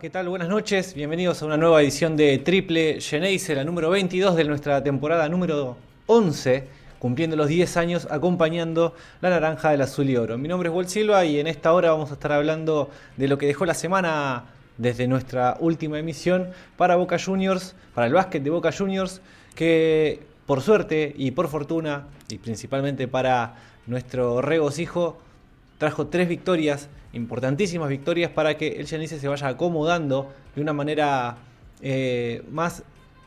¿Qué tal? Buenas noches. Bienvenidos a una nueva edición de Triple Geneise, la número 22 de nuestra temporada número 11, cumpliendo los 10 años, acompañando la naranja del azul y oro. Mi nombre es Walt Silva y en esta hora vamos a estar hablando de lo que dejó la semana desde nuestra última emisión para Boca Juniors, para el básquet de Boca Juniors, que por suerte y por fortuna, y principalmente para nuestro regocijo, trajo tres victorias, importantísimas victorias, para que el Genesis se vaya acomodando de una manera eh, más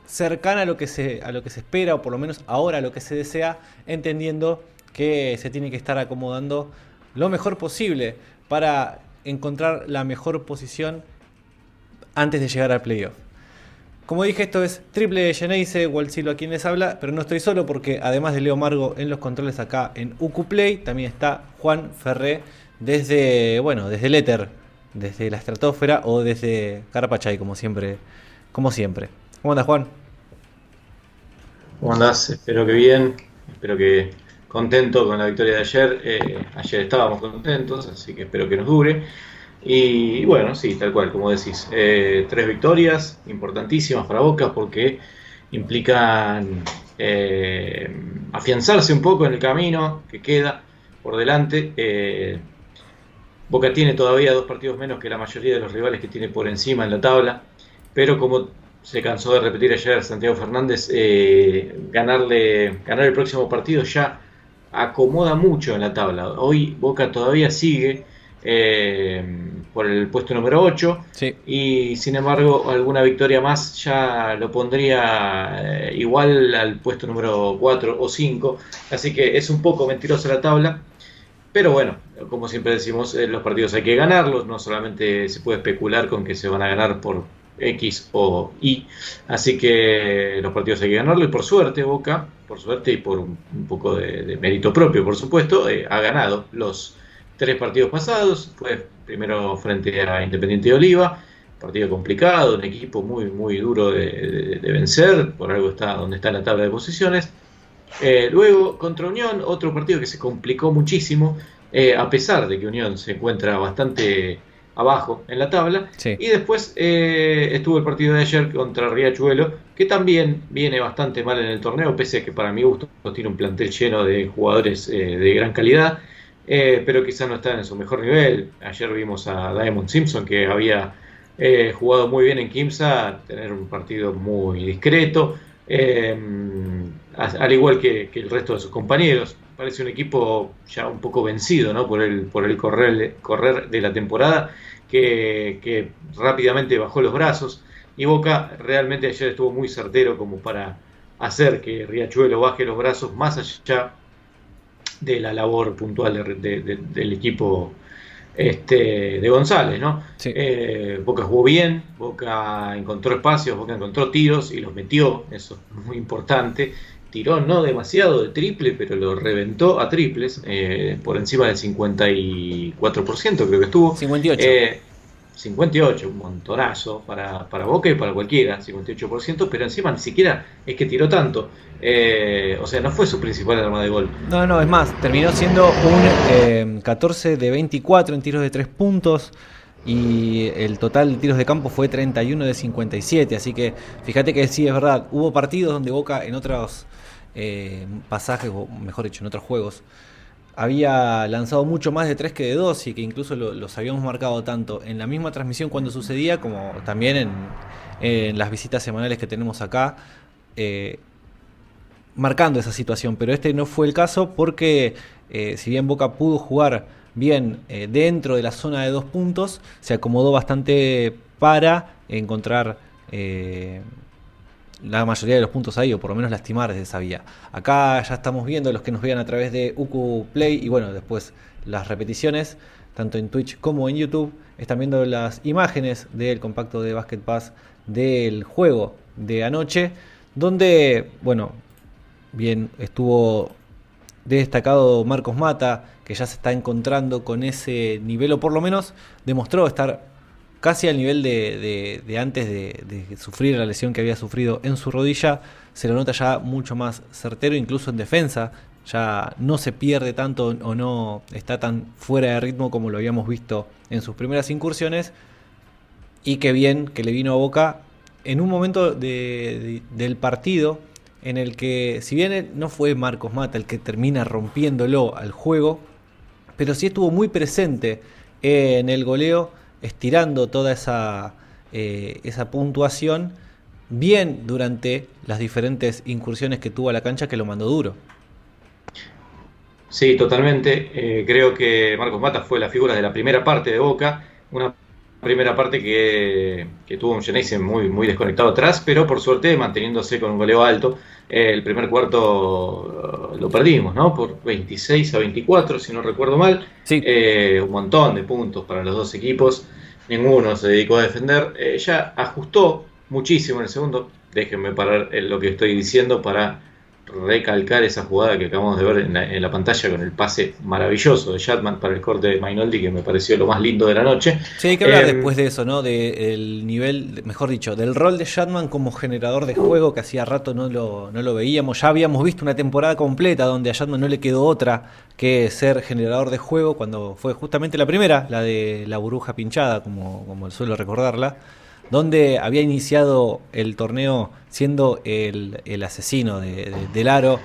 cercana a lo, que se, a lo que se espera, o por lo menos ahora a lo que se desea, entendiendo que se tiene que estar acomodando lo mejor posible para encontrar la mejor posición antes de llegar al playoff. Como dije, esto es Triple Geneise, Walsilo a quien les habla, pero no estoy solo porque además de Leo Margo en los controles acá en Ucuplay, también está Juan Ferré desde, bueno, desde el éter, desde la estratosfera o desde Carapachay, como siempre, como siempre. ¿Cómo andas, Juan? ¿Cómo andás? Espero que bien, espero que contento con la victoria de ayer. Eh, ayer estábamos contentos, así que espero que nos dure. Y bueno, sí, tal cual, como decís. Eh, tres victorias importantísimas para Boca porque implican eh, afianzarse un poco en el camino que queda por delante. Boca tiene todavía dos partidos menos que la mayoría de los rivales que tiene por encima en la tabla, pero como se cansó de repetir ayer Santiago Fernández, eh, ganarle, ganar el próximo partido ya acomoda mucho en la tabla. Hoy Boca todavía sigue eh, por el puesto número 8 Sí. y sin embargo alguna victoria más ya lo pondría eh, igual al puesto número 4 o 5, así que es un poco mentirosa la tabla. Pero bueno, como siempre decimos, eh, los partidos hay que ganarlos, no solamente se puede especular con que se van a ganar por X o Y, así que los partidos hay que ganarlos y por suerte Boca, por suerte y por un, poco de, mérito propio, por supuesto, eh, ha ganado los tres partidos pasados, fue primero frente a Independiente de Oliva, partido complicado, un equipo muy, muy duro de, de- de vencer, por algo está donde está en la tabla de posiciones. Eh, luego contra Unión, otro partido que se complicó muchísimo, eh, a pesar de que Unión se encuentra bastante abajo en la tabla. Sí. Y después eh, estuvo el partido de ayer contra Riachuelo, que también viene bastante mal en el torneo, pese a que para mi gusto tiene un plantel lleno de jugadores de gran calidad, pero quizás no está en su mejor nivel. Ayer vimos a Diamond Simpson, que había jugado muy bien en Kimsa, tener un partido muy discreto, eh, al igual que, que el resto de sus compañeros. Parece un equipo ya un poco vencido ¿no? por el, por el correr, correr de la temporada, que, que rápidamente bajó los brazos. Y Boca realmente ayer estuvo muy certero como para hacer que Riachuelo baje los brazos más allá de la labor puntual de- de- de- del equipo este, de González, ¿no? Sí. Eh, Boca jugó bien, Boca encontró espacios, Boca encontró tiros y los metió, eso es muy importante. Tiró no demasiado de triple, pero lo reventó a triples, eh, por encima del 54% creo que estuvo. 58. Eh, 58, un montonazo para, para Boca y para cualquiera, 58%, pero encima ni siquiera es que tiró tanto. Eh, o sea, no fue su principal arma de gol. No, no, es más, terminó siendo un 14 eh, de 24 en tiros de 3 puntos y el total de tiros de campo fue 31 de 57, así que fíjate que sí es verdad, hubo partidos donde Boca en otros eh, pasajes, o mejor dicho, en otros juegos, había lanzado mucho más de 3 que de 2 y que incluso los habíamos marcado tanto en la misma transmisión cuando sucedía como también en, las visitas semanales que tenemos acá, eh, marcando esa situación. Pero este no fue el caso porque eh, si bien Boca pudo jugar bien eh, dentro de la zona de dos puntos, se acomodó bastante para encontrar la mayoría de los puntos ahí, o por lo menos lastimar desde esa vía. Acá ya estamos viendo los que nos vean a través de UQ Play y bueno, después las repeticiones, tanto en Twitch como en YouTube, están viendo las imágenes del compacto de Basket Pass del juego de anoche, donde, bueno, bien, estuvo destacado Marcos Mata, que ya se está encontrando con ese nivel, o por lo menos demostró estar casi al nivel de, antes de, sufrir la lesión que había sufrido en su rodilla, se lo nota ya mucho más certero, incluso en defensa, ya no se pierde tanto o no está tan fuera de ritmo como lo habíamos visto en sus primeras incursiones, y qué bien que le vino a Boca en un momento del partido en el que, si bien no fue Marcos Mata el que termina rompiéndolo al juego, pero sí estuvo muy presente en el goleo estirando toda esa, eh, esa puntuación bien durante las diferentes incursiones que tuvo a la cancha que lo mandó duro. Sí, totalmente. Eh, creo que Marcos Mata fue la figura de la primera parte de Boca, primera parte que, tuvo un Geneise muy, muy desconectado atrás, pero por suerte manteniéndose con un goleo alto. Eh, el primer cuarto lo perdimos, ¿no? Por 26 a 24, si no recuerdo mal. Eh, un montón de puntos para los dos equipos. Ninguno se dedicó a defender. Eh, ya ajustó muchísimo en el segundo. Déjenme parar lo que estoy diciendo para recalcar esa jugada que acabamos de ver en la, pantalla con el pase maravilloso de Shatman para el corte de Mainoldi, que me pareció lo más lindo de la noche. Sí, hay que hablar em, después de eso, ¿no? Del nivel, mejor dicho, del rol de Shatman como generador de juego, que hacía rato no lo, no lo veíamos. Ya habíamos visto una temporada completa donde a Shatman no le quedó otra que ser generador de juego, cuando fue justamente la primera, la de la burbuja pinchada, como, como suelo recordarla donde había iniciado el torneo siendo el, asesino de, del aro,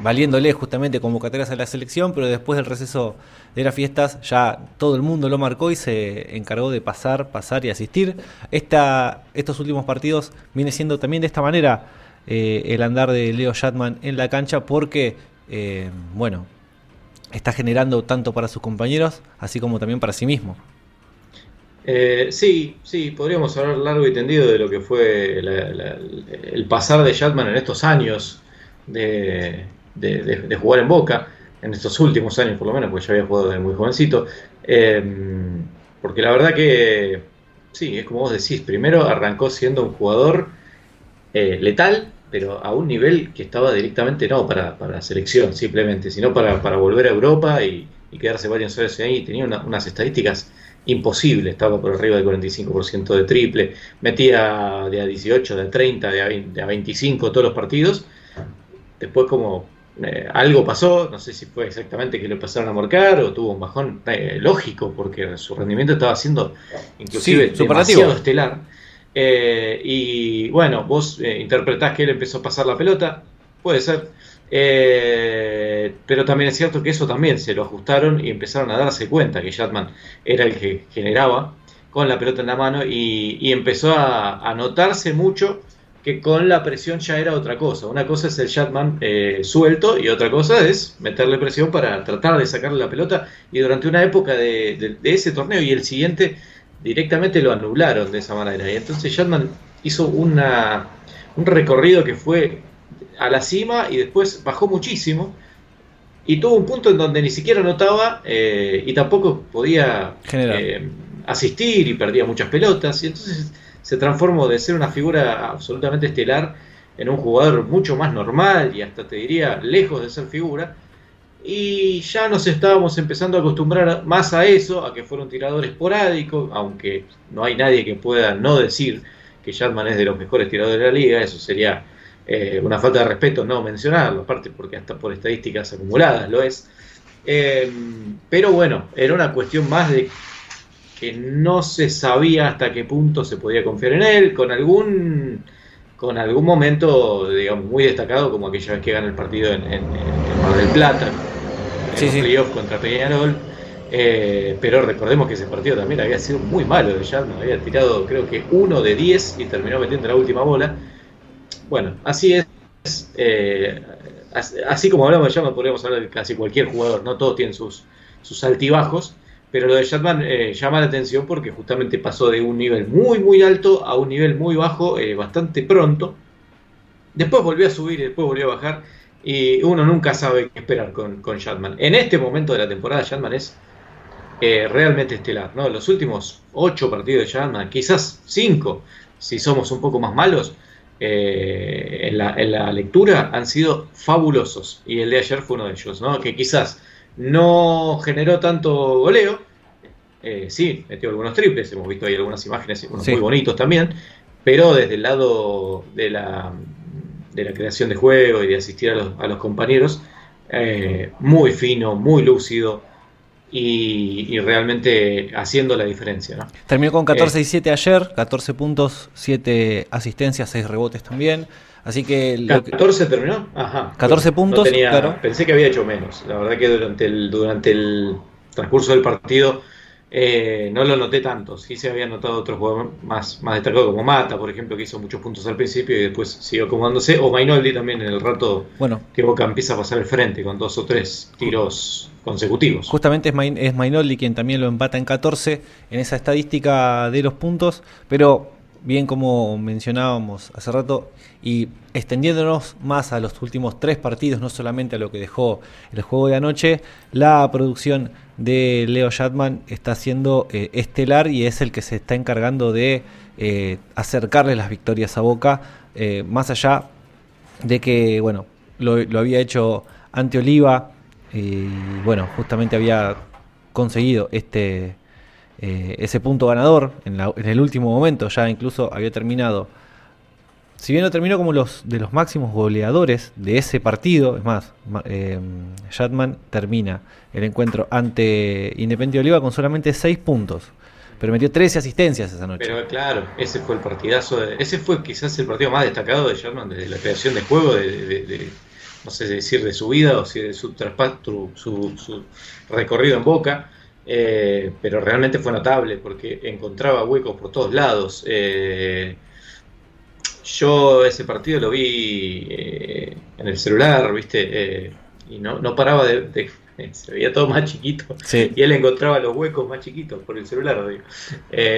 valiéndole justamente convocatorias a la selección, pero después del receso de las fiestas ya todo el mundo lo marcó y se encargó de pasar, pasar y asistir. Estos últimos partidos viene siendo también de esta manera eh, el andar de Leo Shatman en la cancha porque, eh, bueno, está generando tanto para sus compañeros así como también para sí mismo. Eh, sí, sí, podríamos hablar largo y tendido de lo que fue el pasar de Shatman en estos años de, jugar en Boca, en estos últimos años por lo menos, porque ya había jugado desde muy jovencito. Eh, porque la verdad que, sí, es como vos decís, primero arrancó siendo un jugador eh, letal, pero a un nivel que estaba directamente no para, la selección simplemente, sino para, volver a Europa y, quedarse varios años ahí. Tenía unas estadísticas imposible, estaba por arriba del 45% de triple, metía de a 18, de a 30, de a, 20, 25 todos los partidos. Después como eh, algo pasó, no sé si fue exactamente que le pasaron a marcar o tuvo un bajón eh, lógico, porque su rendimiento estaba siendo inclusive demasiado estelar. Eh, y bueno, vos interpretás que él empezó a pasar la pelota, puede ser, eh, pero también es cierto que eso también se lo ajustaron y empezaron a darse cuenta que Shatman era el que generaba con la pelota en la mano y, empezó a, notarse mucho que con la presión ya era otra cosa. Una cosa es el Shatman eh, suelto y otra cosa es meterle presión para tratar de sacarle la pelota y durante una época de, ese torneo y el siguiente directamente lo anularon de esa manera. Y entonces Shatman hizo un recorrido que fue a la cima y después bajó muchísimo. Y tuvo un punto en donde ni siquiera notaba eh, y tampoco podía eh, asistir y perdía muchas pelotas. Y entonces se transformó de ser una figura absolutamente estelar en un jugador mucho más normal y hasta te diría lejos de ser figura. y ya nos estábamos empezando a acostumbrar más a eso, a que fuera un tirador esporádico, aunque no hay nadie que pueda no decir que Shatman es de los mejores tiradores de la liga, eso sería eh, una falta de respeto no mencionarlo, aparte porque hasta por estadísticas acumuladas lo es. Eh, pero bueno, era una cuestión más de que no se sabía hasta qué punto se podía confiar en él, con algún con algún momento, digamos, muy destacado, como aquella vez que gana el partido en, en, Mar del Plata, en sí, playoff contra Peñarol. Eh, pero recordemos que ese partido también había sido muy malo de Shatman, había tirado creo que uno de 10 y terminó metiendo la última bola. Bueno, así es. Eh, así como hablamos de Shatman, podríamos hablar de casi cualquier jugador, no todos tienen sus, altibajos. Pero lo de Shatman eh, llama la atención porque justamente pasó de un nivel muy, muy alto a un nivel muy bajo eh, bastante pronto. Después volvió a subir y después volvió a bajar. Y uno nunca sabe qué esperar con, con. En este momento de la temporada, Shatman es realmente estelar. ¿no? Los últimos ocho partidos de Shatman, quizás cinco, si somos un poco más malos, en la, en, la, lectura han sido fabulosos. Y el de ayer fue uno de ellos, ¿no? que quizás no generó tanto goleo. Eh, sí, metió algunos triples, hemos visto ahí algunas imágenes, unos muy bonitos también, pero desde el lado de la, de la creación de juego y de asistir a los, a los compañeros, eh, muy fino, muy lúcido y, realmente haciendo la diferencia. ¿no? Terminó con 14 y 7 ayer, 14 puntos, 7 asistencias, 6 rebotes también. Así que. 14 terminó. Ajá. 14 puntos. Pensé que había hecho menos. La verdad que durante el, durante el transcurso del partido eh, no lo noté tanto. Sí se había notado otros jugadores más, más destacados, como Mata, por ejemplo, que hizo muchos puntos al principio y después siguió acomodándose. O Mainoldi también en el rato bueno, que Boca empieza a pasar el frente con dos o tres tiros consecutivos. Justamente es, es Mainoldi quien también lo empata en 14 en esa estadística de los puntos, pero bien como mencionábamos hace rato, y extendiéndonos más a los últimos tres partidos, no solamente a lo que dejó el juego de anoche, la producción de Leo Shatman está siendo eh, estelar y es el que se está encargando de eh, acercarle las victorias a Boca, eh, más allá de que, bueno, lo, había hecho ante Oliva y, bueno, justamente había conseguido este ese punto ganador en, el último momento, ya incluso había terminado. Si bien no terminó como los de los máximos goleadores de ese partido, es más, eh, termina el encuentro ante Independiente Oliva con solamente 6 puntos, pero metió 13 asistencias esa noche. Pero claro, ese fue el partidazo, ese fue quizás el partido más destacado de Shatman desde la creación de juego, de, no sé decir de su vida o si de su, su, su recorrido en Boca. Eh, pero realmente fue notable porque encontraba huecos por todos lados. Eh, yo ese partido lo vi eh, en el celular, ¿viste? y no, no paraba de, Se veía todo más chiquito. Y él encontraba los huecos más chiquitos por el celular,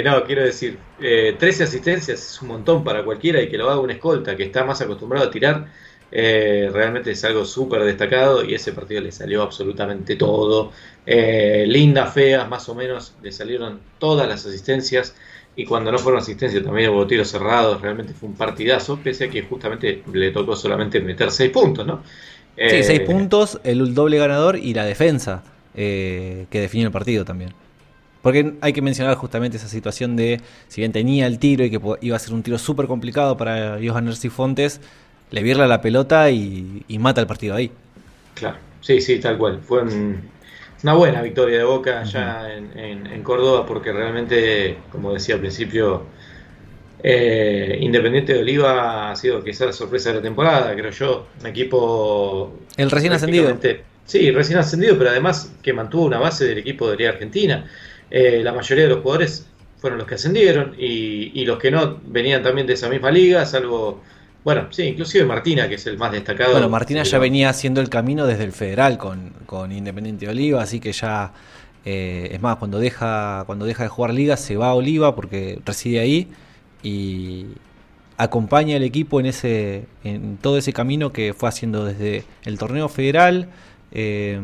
no, quiero decir, 13 asistencias es un montón para cualquiera y que lo haga un escolta que está más acostumbrado a tirar eh, realmente es algo súper destacado y ese partido le salió absolutamente todo. Eh, lindas, feas, más o menos, le salieron todas las asistencias y cuando no fueron asistencias también hubo tiros cerrados, realmente fue un partidazo, pese a que justamente le tocó solamente meter 6 puntos, ¿no? sí, 6 eh, puntos, el doble ganador y la defensa que definió el partido también. Porque hay que mencionar justamente esa situación de, si bien tenía el tiro y que iba a ser un tiro súper complicado para Johan Fontes, le virla la pelota y, mata el partido ahí. Claro, sí, sí, tal cual. Fue una buena victoria de Boca allá en, Córdoba porque realmente, como decía al principio, eh, Independiente de Oliva ha sido quizás la sorpresa de la temporada, creo yo. Un equipo... El recién ascendido. Sí, recién ascendido, pero además que mantuvo una base del equipo de Liga Argentina. Eh, la mayoría de los jugadores fueron los que ascendieron y, y, los que no venían también de esa misma liga, salvo bueno, sí, inclusive Martina, que es el más destacado. Bueno, Martina ya venía haciendo el camino desde el federal con, con Independiente Oliva, así que ya, eh, es más, cuando deja, cuando deja de jugar liga se va a Oliva porque reside ahí y acompaña al equipo en, ese, en todo ese camino que fue haciendo desde el torneo federal, em,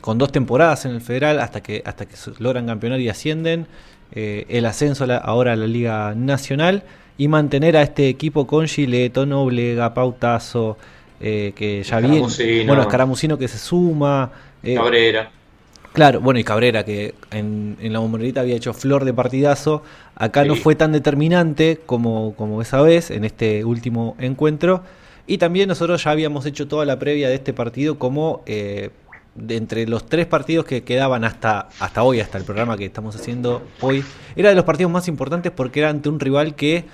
con dos temporadas en el federal hasta que, hasta que logran campeonar y ascienden, eh, el ascenso ahora a la Liga Nacional y mantener a este equipo con Gileto, Noblega, Pautazo, eh, que ya viene. Bueno, Escaramucino que se suma. eh, Cabrera. Claro, bueno, y Cabrera, que en, en la bombonerita había hecho flor de partidazo. Acá no fue tan determinante como, como esa vez, en este último encuentro. Y también nosotros ya habíamos hecho toda la previa de este partido como eh, de entre los tres partidos que quedaban hasta, hasta hoy, hasta el programa que estamos haciendo hoy. Era de los partidos más importantes porque era ante un rival que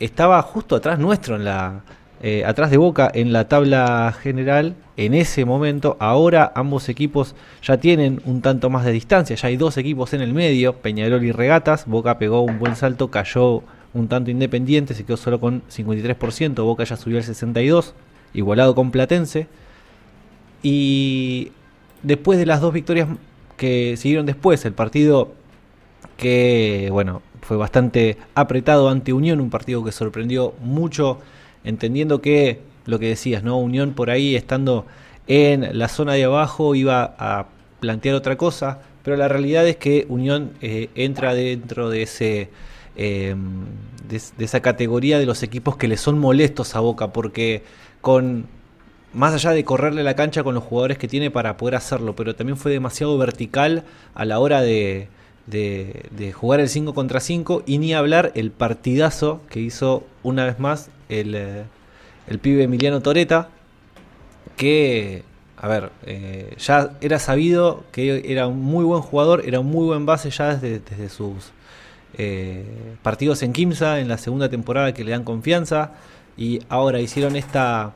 estaba justo atrás nuestro en la eh, atrás de Boca en la tabla general en ese momento. Ahora ambos equipos ya tienen un tanto más de distancia ya hay dos equipos en el medio Peñarol y Regatas. Boca pegó un buen salto cayó un tanto independiente se quedó solo con 53% Boca ya subió al 62 igualado con Platense. Y después de las dos victorias que siguieron después el partido que bueno fue bastante apretado ante Unión, un partido que sorprendió mucho, entendiendo que lo que decías, ¿no? Unión por ahí estando en la zona de abajo iba a plantear otra cosa, pero la realidad es que Unión eh, entra dentro de ese eh, de, de esa categoría de los equipos que le son molestos a Boca, porque con más allá de correrle la cancha con los jugadores que tiene para poder hacerlo, pero también fue demasiado vertical a la hora de, de, jugar el 5 contra 5 y ni hablar el partidazo que hizo una vez más el, eh, el pibe Emiliano Toreta, que, a ver, eh, ya era sabido que era un muy buen jugador, era un muy buen base ya desde, desde sus eh, partidos en Kimsa, en la segunda temporada que le dan confianza, y ahora hicieron esta...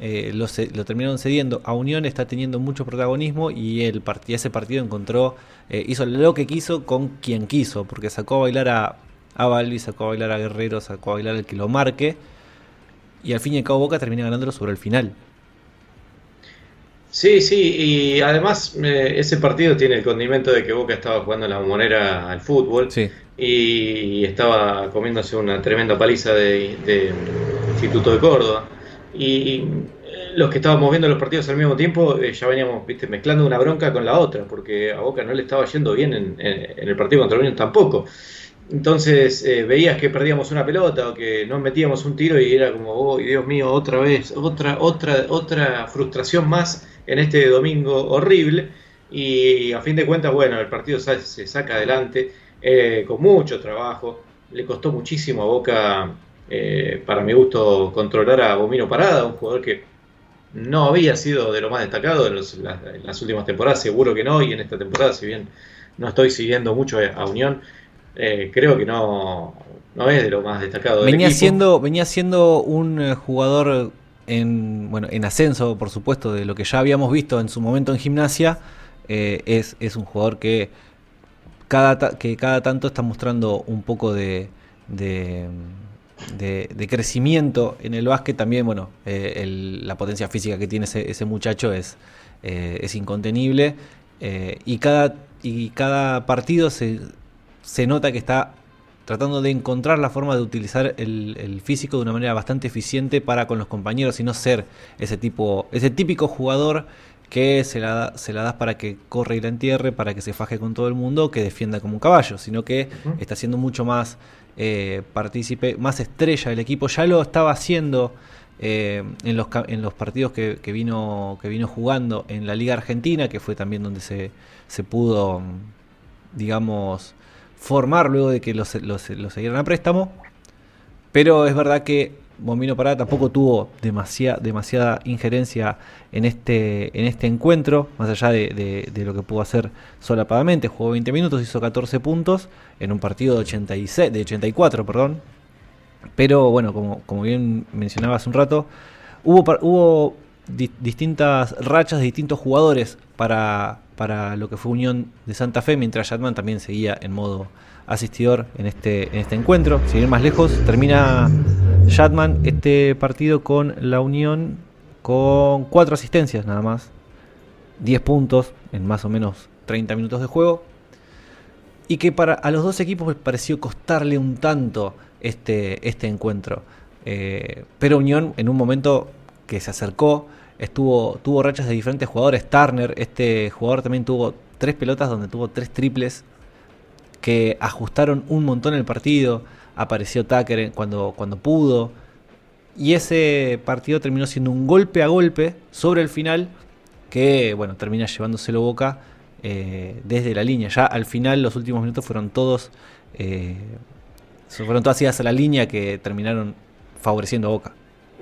eh, lo, lo terminaron cediendo. A Unión, está teniendo mucho protagonismo y el ese partido encontró, eh, hizo lo que quiso con quien quiso, porque sacó a bailar a, a Balbi, sacó a bailar a Guerrero, sacó a bailar al que lo marque, y al fin y al cabo Boca termina ganándolo sobre el final. Sí, sí, y además eh, ese partido tiene el condimento de que Boca estaba jugando en la bombonera al fútbol Sí. y estaba comiéndose una tremenda paliza de, de Instituto de Córdoba. Y los que estábamos viendo los partidos al mismo tiempo eh, ya veníamos viste, mezclando una bronca con la otra, porque a Boca no le estaba yendo bien en, el partido contra Unión tampoco. Entonces eh, veías que perdíamos una pelota o que no metíamos un tiro y era como, oh Dios mío, otra vez, otra, otra, otra frustración más en este domingo horrible. Y a fin de cuentas, bueno, el partido se saca adelante eh, con mucho trabajo. Le costó muchísimo a Boca, para mi gusto, controlar a Bomino Parada, un jugador que no había sido de lo más destacado en, los- las, en las últimas temporadas, seguro que no, y en esta temporada, si bien no estoy siguiendo mucho a Unión, eh, creo que no, no es de lo más destacado Venía siendo, venía siendo un eh, jugador en, bueno, en ascenso, por supuesto, de lo que ya habíamos visto en su momento en gimnasia. eh, es, es un jugador que cada, que cada tanto está mostrando un poco de, de, de- de crecimiento en el básquet. También, bueno, eh, el- la potencia física que tiene ese, ese muchacho es, eh, es incontenible. eh, y, cada, y cada partido se, se nota que está tratando de encontrar la forma de utilizar el, el físico de una manera bastante eficiente para con los compañeros y no ser ese tipo, ese típico jugador que se la, se la das para que corre y la entierre, para que se faje con todo el mundo, que defienda como un caballo, sino que está siendo mucho más eh, partícipe, más estrella del equipo. Ya lo estaba haciendo eh, en, los, en los partidos que, que vino, que vino jugando en la Liga Argentina, que fue también donde se, se pudo, digamos, formar luego de que los, los, los siguieran a préstamo. Pero es verdad que Bombino Parada tampoco tuvo demasiada, demasiada injerencia en este, en este encuentro, más allá de, lo que pudo hacer solapadamente. Jugó 20 minutos, hizo 14 puntos en un partido de, 86, de 84, perdón. Pero bueno, como, bien mencionaba hace un rato, hubo, distintas rachas de distintos jugadores para, para lo que fue Unión de Santa Fe, mientras Yatman también seguía en modo asistidor en este, en este encuentro. Sin ir más lejos, termina Yatman este partido con la Unión con cuatro asistencias nada más, 10 puntos en más o menos 30 minutos de juego. Y que para a los dos equipos les pareció costarle un tanto este, este encuentro. Eh, pero Unión en un momento que se acercó, estuvo, tuvo rachas de diferentes jugadores. Turner, este jugador también tuvo tres pelotas donde tuvo tres triples que ajustaron un montón el partido. Apareció Tucker cuando, cuando pudo. y ese partido terminó siendo un golpe a golpe sobre el final que bueno, termina llevándoselo Boca eh, desde la línea. Ya al final los últimos minutos fueron todos eh, fueron todas idas a la línea que terminaron favoreciendo a Boca.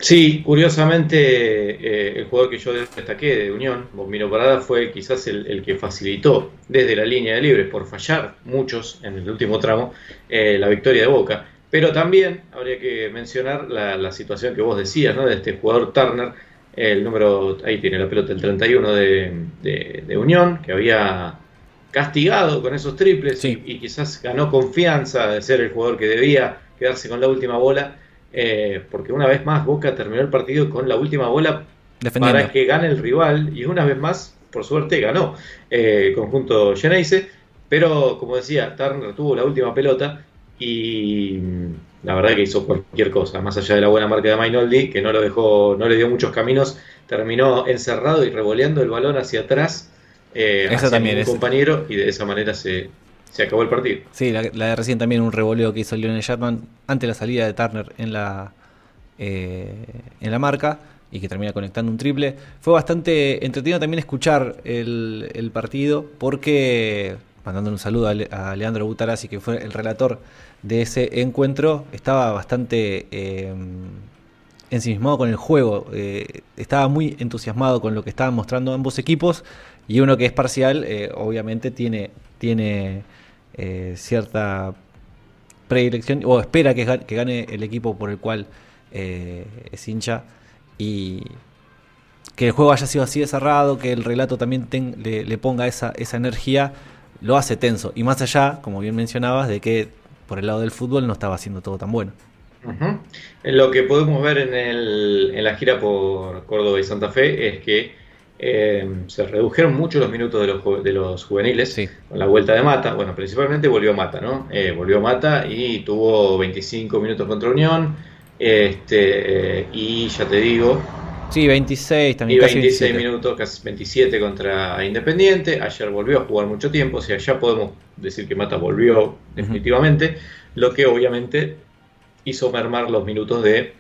Sí, curiosamente eh, el jugador que yo destaqué de Unión, Bombino Parada, fue quizás el, que facilitó desde la línea de libres por fallar muchos en el último tramo la victoria de Boca. Pero también habría que mencionar la, situación que vos decías, ¿no? De este jugador Turner, el número, ahí tiene la pelota, el 31 de, de, Unión, que había castigado con esos triples y, quizás ganó confianza de ser el jugador que debía quedarse con la última bola, eh, porque una vez más Boca terminó el partido con la última bola para que gane el rival y una vez más, por suerte, ganó eh, el conjunto Geneise, pero como decía, Turner tuvo la última pelota y la verdad que hizo cualquier cosa, más allá de la buena marca de Mainoldi, que no lo dejó, no le dio muchos caminos, terminó encerrado y revoleando el balón hacia atrás eh, hacia también, compañero y de esa manera se, se acabó el partido. Sí, la, de recién también un revoleo que hizo Lionel Shatman ante la salida de Turner en la, eh, en la marca y que termina conectando un triple. Fue bastante entretenido también escuchar el, el partido porque, mandando un saludo a, Leandro Butarazzi, que fue el relator de ese encuentro, estaba bastante eh, ensimismado con el juego, eh, estaba muy entusiasmado con lo que estaban mostrando ambos equipos y uno que es parcial, obviamente tiene, tiene eh, cierta predilección o espera que, gane el equipo por el cual es hincha y que el juego haya sido así de cerrado, que el relato también le, ponga esa, energía, lo hace tenso. Y más allá, como bien mencionabas, de que por el lado del fútbol no estaba haciendo todo tan bueno. Lo que podemos ver en, la gira por Córdoba y Santa Fe es que eh, se redujeron mucho los minutos de los, de los juveniles con la vuelta de Mata. Bueno, principalmente volvió Mata, ¿no? Eh, volvió Mata y tuvo 25 minutos contra Unión. Este, y ya te digo. Sí, 26 también. Y 26 minutos, casi 27 contra Independiente. Ayer volvió a jugar mucho tiempo, o sea, ya podemos decir que Mata volvió definitivamente, lo que obviamente hizo mermar los minutos de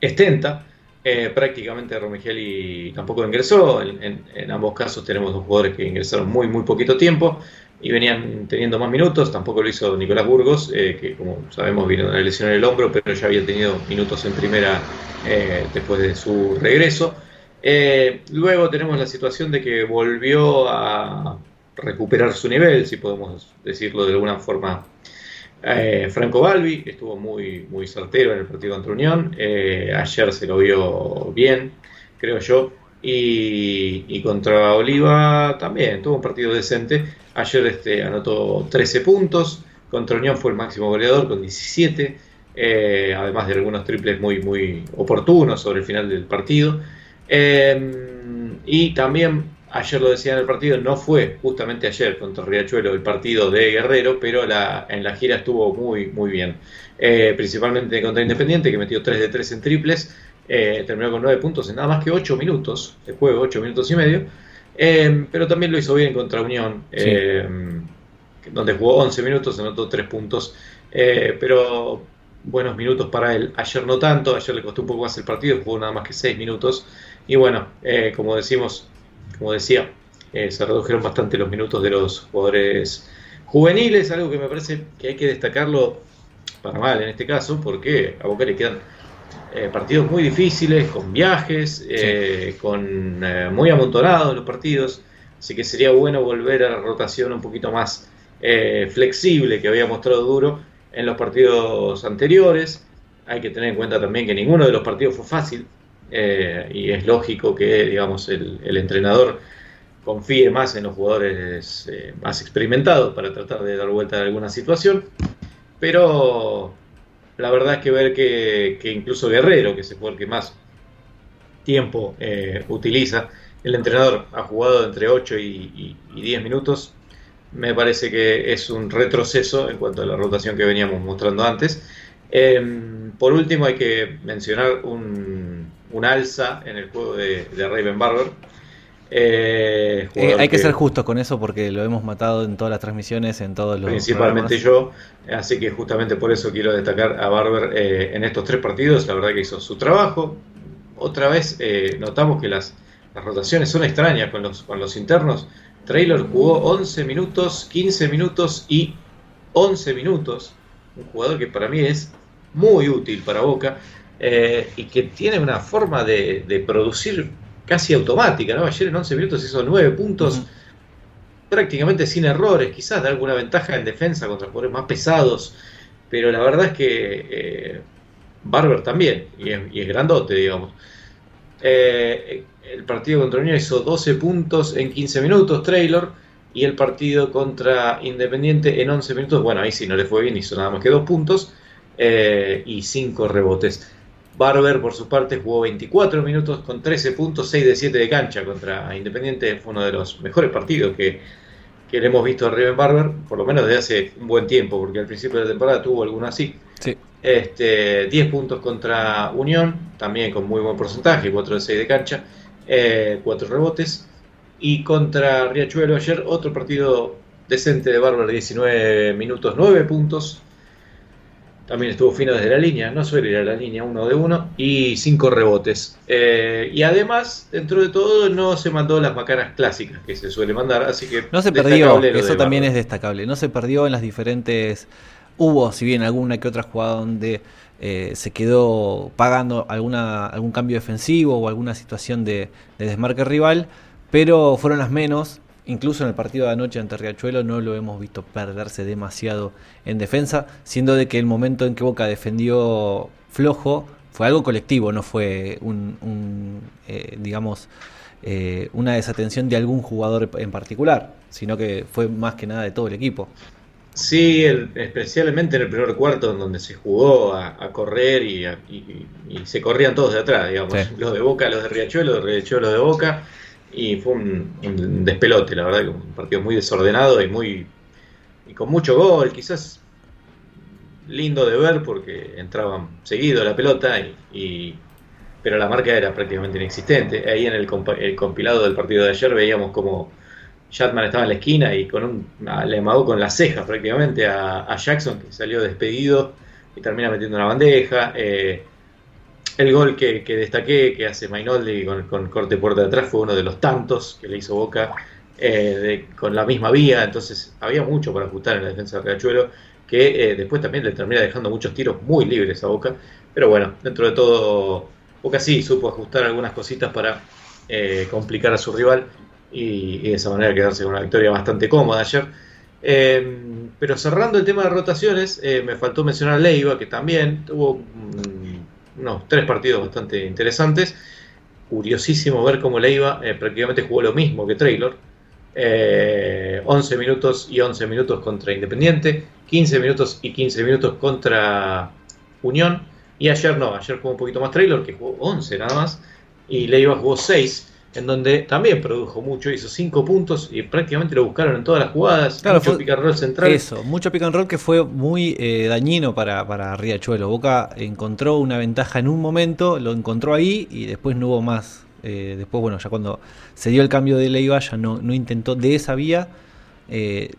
Estenta. Eh, prácticamente Romigeli tampoco ingresó. En, ambos casos tenemos dos jugadores que ingresaron muy, muy poquito tiempo y venían teniendo más minutos. Tampoco lo hizo Nicolás Burgos, eh, que como sabemos vino una lesión en el hombro, pero ya había tenido minutos en primera eh, después de su regreso. luego tenemos la situación de que volvió a recuperar su nivel, si podemos decirlo de alguna forma. Eh, Franco Balbi estuvo muy, muy certero en el partido contra Unión. Eh, ayer se lo vio bien, creo yo. Y, contra Oliva también tuvo un partido decente. Ayer este, anotó 13 puntos. Contra Unión fue el máximo goleador con 17. Eh, además de algunos triples muy, muy oportunos sobre el final del partido. y también ayer lo decía en el partido, no fue justamente ayer contra Riachuelo el partido de Guerrero, pero la, en la gira estuvo muy, muy bien. Eh, principalmente contra Independiente, que metió 3 de 3 en triples, eh, terminó con 9 puntos en nada más que 8 minutos de juego, 8 minutos y medio. Eh, pero también lo hizo bien contra Unión, donde jugó 11 minutos, anotó 3 puntos. pero buenos minutos para él. Ayer no tanto, ayer le costó un poco más el partido, jugó nada más que 6 minutos. Y bueno, como decimos, como decía, eh, se redujeron bastante los minutos de los jugadores juveniles, algo que me parece que hay que destacarlo para mal en este caso, porque a Boca le quedan eh, partidos muy difíciles, con viajes, eh, con muy amontonados los partidos, así que sería bueno volver a la rotación un poquito más flexible que había mostrado duro en los partidos anteriores. Hay que tener en cuenta también que ninguno de los partidos fue fácil, eh, y es lógico que digamos el, entrenador confíe más en los jugadores eh, más experimentados para tratar de dar vuelta a alguna situación pero la verdad es que ver que, incluso Guerrero que es el jugador que más tiempo eh, utiliza el entrenador ha jugado entre 8 y, 10 minutos me parece que es un retroceso en cuanto a la rotación que veníamos mostrando antes. Em, por último hay que mencionar un, un alza en el juego de, de Raven Barber. Eh, Eh, hay que ser justos con eso porque lo hemos matado en todas las transmisiones, en todos los. principalmente programas. yo, así que justamente por eso quiero destacar a Barber eh, en estos tres partidos, la verdad que hizo su trabajo. Otra vez notamos que las, las rotaciones son extrañas con los, con los internos. Traylor jugó 11 minutos, 15 minutos y 11 minutos. Un jugador que para mí es muy útil para Boca eh, y que tiene una forma de, de producir casi automática. ¿no? Ayer en 11 minutos hizo 9 puntos prácticamente sin errores, quizás da alguna ventaja en defensa contra jugadores más pesados, pero la verdad es que eh, Barber también, y es, y es grandote, digamos. Eh, el partido contra Unión hizo 12 puntos en 15 minutos, Traylor, y el partido contra Independiente en 11 minutos, bueno, ahí sí no le fue bien, hizo nada más que 2 puntos y 5 rebotes. Barber, por su parte, jugó 24 minutos con 13 puntos, 6 de 7 de cancha contra Independiente. Fue uno de los mejores partidos que, que le hemos visto a Riven Barber, por lo menos desde hace un buen tiempo, porque al principio de la temporada tuvo alguno así. Sí. Este, 10 puntos contra Unión, también con muy buen porcentaje, 4 de 6 de cancha, 4 rebotes. Y contra Riachuelo ayer, otro partido decente de Barber, 19 minutos, 9 puntos. También estuvo fino desde la línea, no suele ir a la línea uno de uno y cinco rebotes. Eh, y además, dentro de todo, no se mandó las macanas clásicas que se suele mandar, así que No se perdió, eso también es destacable. No se perdió en las diferentes. Hubo, si bien alguna que otra jugada donde eh, se quedó pagando alguna, algún cambio defensivo o alguna situación de, de desmarque rival, pero fueron las menos. Incluso en el partido de anoche ante Riachuelo no lo hemos visto perderse demasiado en defensa, siendo de que el momento en que Boca defendió flojo fue algo colectivo, no fue un, un, eh, digamos, eh, una desatención de algún jugador en particular, sino que fue más que nada de todo el equipo. Sí, el- especialmente en el primer cuarto, en donde se jugó a, a correr y, a- y- y se corrían todos de atrás, digamos. Sí. Los de Boca, los de Riachuelo, los de Riachuelo, los de Boca. Y fue un, despelote, la verdad, un partido muy desordenado y muy y con mucho gol, quizás lindo de ver porque entraban seguido la pelota y, pero la marca era prácticamente inexistente. Ahí en el, el compilado del partido de ayer veíamos como Shatman estaba en la esquina y con un, a- le amagó con las cejas prácticamente a, a Jackson, que salió despedido y termina metiendo una bandeja. Eh, el gol que, que destaqué, que hace Mainoldi con, con corte puerta de atrás, fue uno de los tantos que le hizo Boca eh, con la misma vía. Entonces había mucho para ajustar en la defensa de Riachuelo, que eh, después también le termina dejando muchos tiros muy libres a Boca. Pero bueno, dentro de todo, Boca sí supo ajustar algunas cositas para eh, complicar a su rival y, de esa manera quedarse con una victoria bastante cómoda ayer. Eh, pero cerrando el tema de rotaciones, eh, me faltó mencionar a Leiva, que también tuvo unos tres partidos bastante interesantes. Curiosísimo ver cómo Leiva eh, prácticamente jugó lo mismo que Traylor. Eh, 11 minutos y 11 minutos contra Independiente, 15 minutos y 15 minutos contra Unión. Y ayer no, ayer jugó un poquito más Traylor, que jugó 11 nada más. Y Leiva jugó 6, en donde también produjo mucho, hizo 5 puntos y prácticamente lo buscaron en todas las jugadas. Claro, mucho fue- pick and roll central. Eso, mucho pick and roll que fue muy eh, dañino para, para Riachuelo. Boca encontró una ventaja en un momento, lo encontró ahí y después no hubo más. Eh, después, bueno, ya cuando se dio el cambio de Leiva, ya no, no intentó de esa vía eh,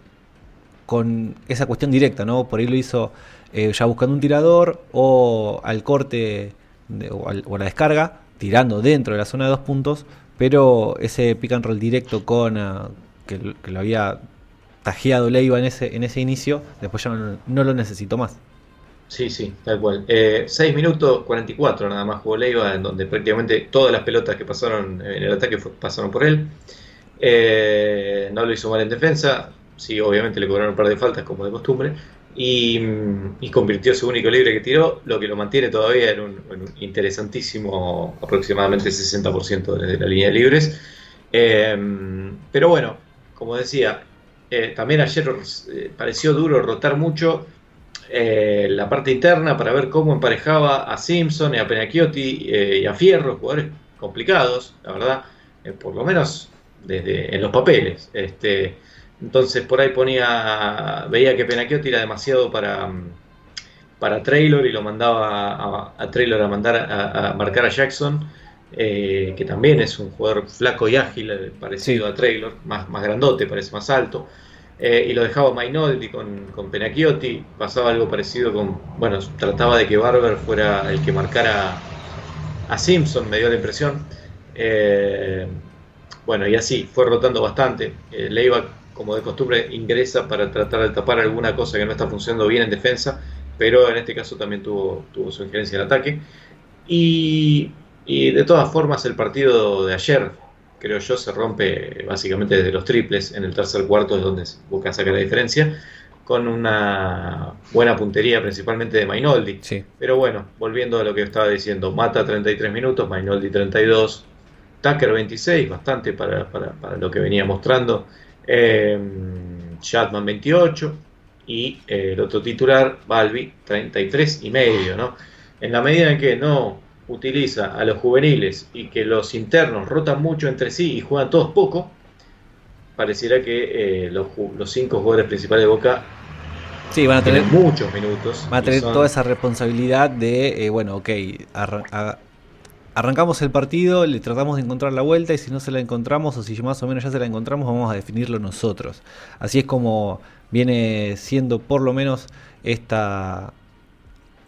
con esa cuestión directa, ¿no? Por ahí lo hizo eh, ya buscando un tirador o al corte de- o, al- o a la descarga, tirando dentro de la zona de dos puntos, pero ese pick and roll directo con ah, que, lo había tajeado Leiva en ese, en ese inicio, después ya no, lo necesitó más. Sí, sí, tal cual. Eh, 6 minutos 44 nada más jugó Leiva, en donde prácticamente todas las pelotas que pasaron en el ataque pasaron por él. Eh, no lo hizo mal en defensa, sí, obviamente le cobraron un par de faltas como de costumbre. Y, y convirtió su único libre que tiró, lo que lo mantiene todavía en un, interesantísimo, aproximadamente 60% desde la línea de libres. Eh, pero bueno, como decía, eh, también ayer eh, pareció duro rotar mucho eh, la parte interna para ver cómo emparejaba a Simpson y a Penacchiotti eh, y a Fierro, jugadores complicados, la verdad, por lo menos desde en los papeles. Este, entonces por ahí ponía, veía que Penacchiotti era demasiado para, para Traylor y lo mandaba a, a Traylor a mandar a, a marcar a Jackson eh, que también es un jugador flaco y ágil, parecido a Traylor, más, más grandote, parece más alto. y lo dejaba Mainoldi con, con Penacchiotti, pasaba algo parecido con, bueno, trataba de que Barber fuera el que marcara a Simpson, me dio la impresión. bueno, y así, fue rotando bastante. Leiva como de costumbre, ingresa para tratar de tapar alguna cosa que no está funcionando bien en defensa, pero en este caso también tuvo, tuvo su injerencia en ataque. Y, de todas formas, el partido de ayer, creo yo, se rompe básicamente desde los triples. En el tercer cuarto es donde busca sacar la diferencia, con una buena puntería, principalmente de Mainoldi. Pero bueno, volviendo a lo que estaba diciendo, Mata 33 minutos, Mainoldi 32, Tucker 26, bastante para, para, para lo que venía mostrando. Eh, Chatman 28 y eh, el otro titular, Balbi, 33 y medio, ¿no? En la medida en que no utiliza a los juveniles y que los internos rotan mucho entre sí y juegan todos poco, pareciera que eh, los, cinco jugadores principales de Boca Sí, van a tener muchos minutos. Van a tener toda esa responsabilidad de, bueno, ok, arrancamos el partido, le tratamos de encontrar la vuelta y si no se la encontramos o si más o menos ya se la encontramos, vamos a definirlo nosotros. Así es como viene siendo por lo menos esta,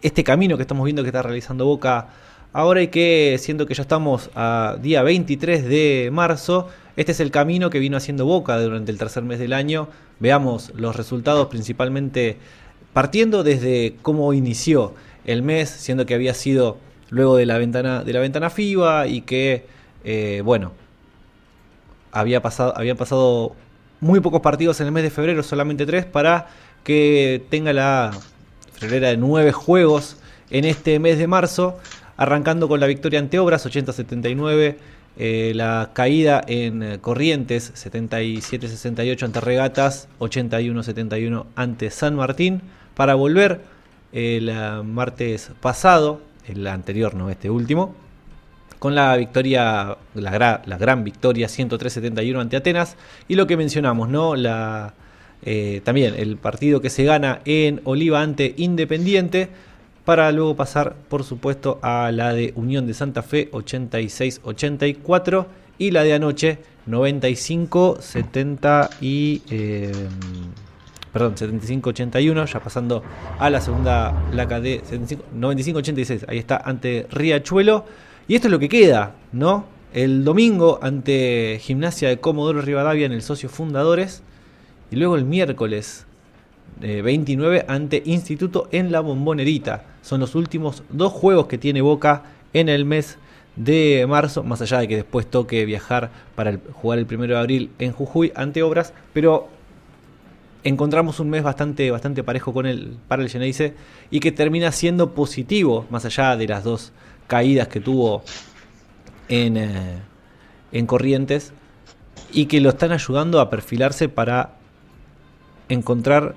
este camino que estamos viendo que está realizando Boca ahora y que siendo que ya estamos a día 23 de marzo, este es el camino que vino haciendo Boca durante el tercer mes del año. Veamos los resultados principalmente partiendo desde cómo inició el mes, siendo que había sido luego de la ventana, de la ventana FIBA y que, eh, bueno, había pasado, habían pasado muy pocos partidos en el mes de febrero, solamente tres, para que tenga la febrera de nueve juegos en este mes de marzo, arrancando con la victoria ante Obras 80-79, eh, la caída en Corrientes 77-68 ante Regatas, 81-71 ante San Martín, para volver el martes pasado el anterior, no este último, con la victoria, la, la gran victoria 103-71 ante Atenas, y lo que mencionamos, ¿no? La, eh, también el partido que se gana en Oliva ante Independiente, para luego pasar, por supuesto, a la de Unión de Santa Fe 86-84 y la de anoche 95-70 y... Eh, perdón, 75-81, ya pasando a la segunda placa de 95-86, ahí está, ante Riachuelo. Y esto es lo que queda, ¿no? El domingo ante Gimnasia de Comodoro Rivadavia en el Socio Fundadores. Y luego el miércoles 29 eh, ante Instituto en la Bombonerita. Son los últimos dos juegos que tiene Boca en el mes de marzo, más allá de que después toque viajar para jugar el primero de abril en Jujuy ante Obras, pero encontramos un mes bastante, bastante parejo con el, para el Geneise y que termina siendo positivo, más allá de las dos caídas que tuvo en, eh, en Corrientes, y que lo están ayudando a perfilarse para encontrar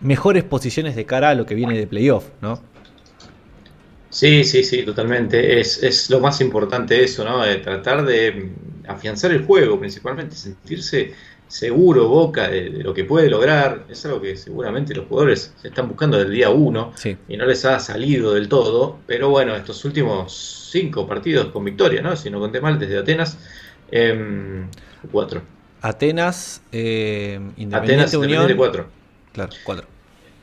mejores posiciones de cara a lo que viene de playoff, ¿no? Sí, sí, sí, totalmente. Es, es lo más importante eso, ¿no? De tratar de afianzar el juego, principalmente sentirse seguro Boca de, lo que puede lograr, es algo que seguramente los jugadores se están buscando desde el día uno y no les ha salido del todo, pero bueno, estos últimos cinco partidos con victoria, ¿no? Si no conté mal, desde Atenas, eh, cuatro. Atenas, eh, Independiente Unión. cuatro. Claro, cuatro.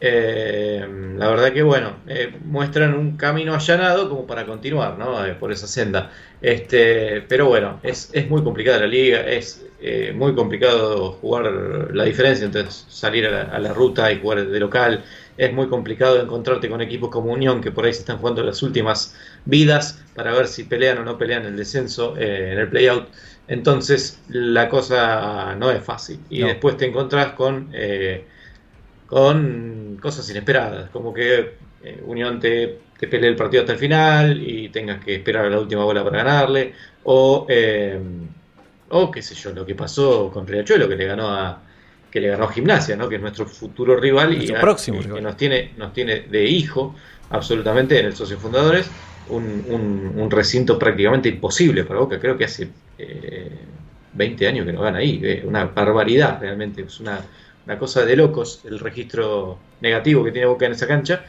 Eh, la verdad que bueno, eh, muestran un camino allanado como para continuar ¿no? Eh, por esa senda. Este, pero bueno, es, es muy complicada la liga, es muy complicado jugar la diferencia entre salir a la, ruta y jugar de local. Es muy complicado encontrarte con equipos como Unión que por ahí se están jugando las últimas vidas para ver si pelean o no pelean el descenso en el playout. Entonces la cosa no es fácil. Y después te encontrás con con cosas inesperadas, como que eh, Unión te, te, pelee el partido hasta el final y tengas que esperar a la última bola para ganarle, o, eh, o qué sé yo, lo que pasó con Riachuelo, que le ganó a que le ganó Gimnasia, ¿no? que es nuestro futuro rival y próximo que nos tiene, nos tiene de hijo absolutamente en el socio fundadores un, un, recinto prácticamente imposible para Boca, creo que hace 20 eh, años que no gana ahí, una barbaridad realmente, es una una cosa de locos el registro negativo que tiene Boca en esa cancha.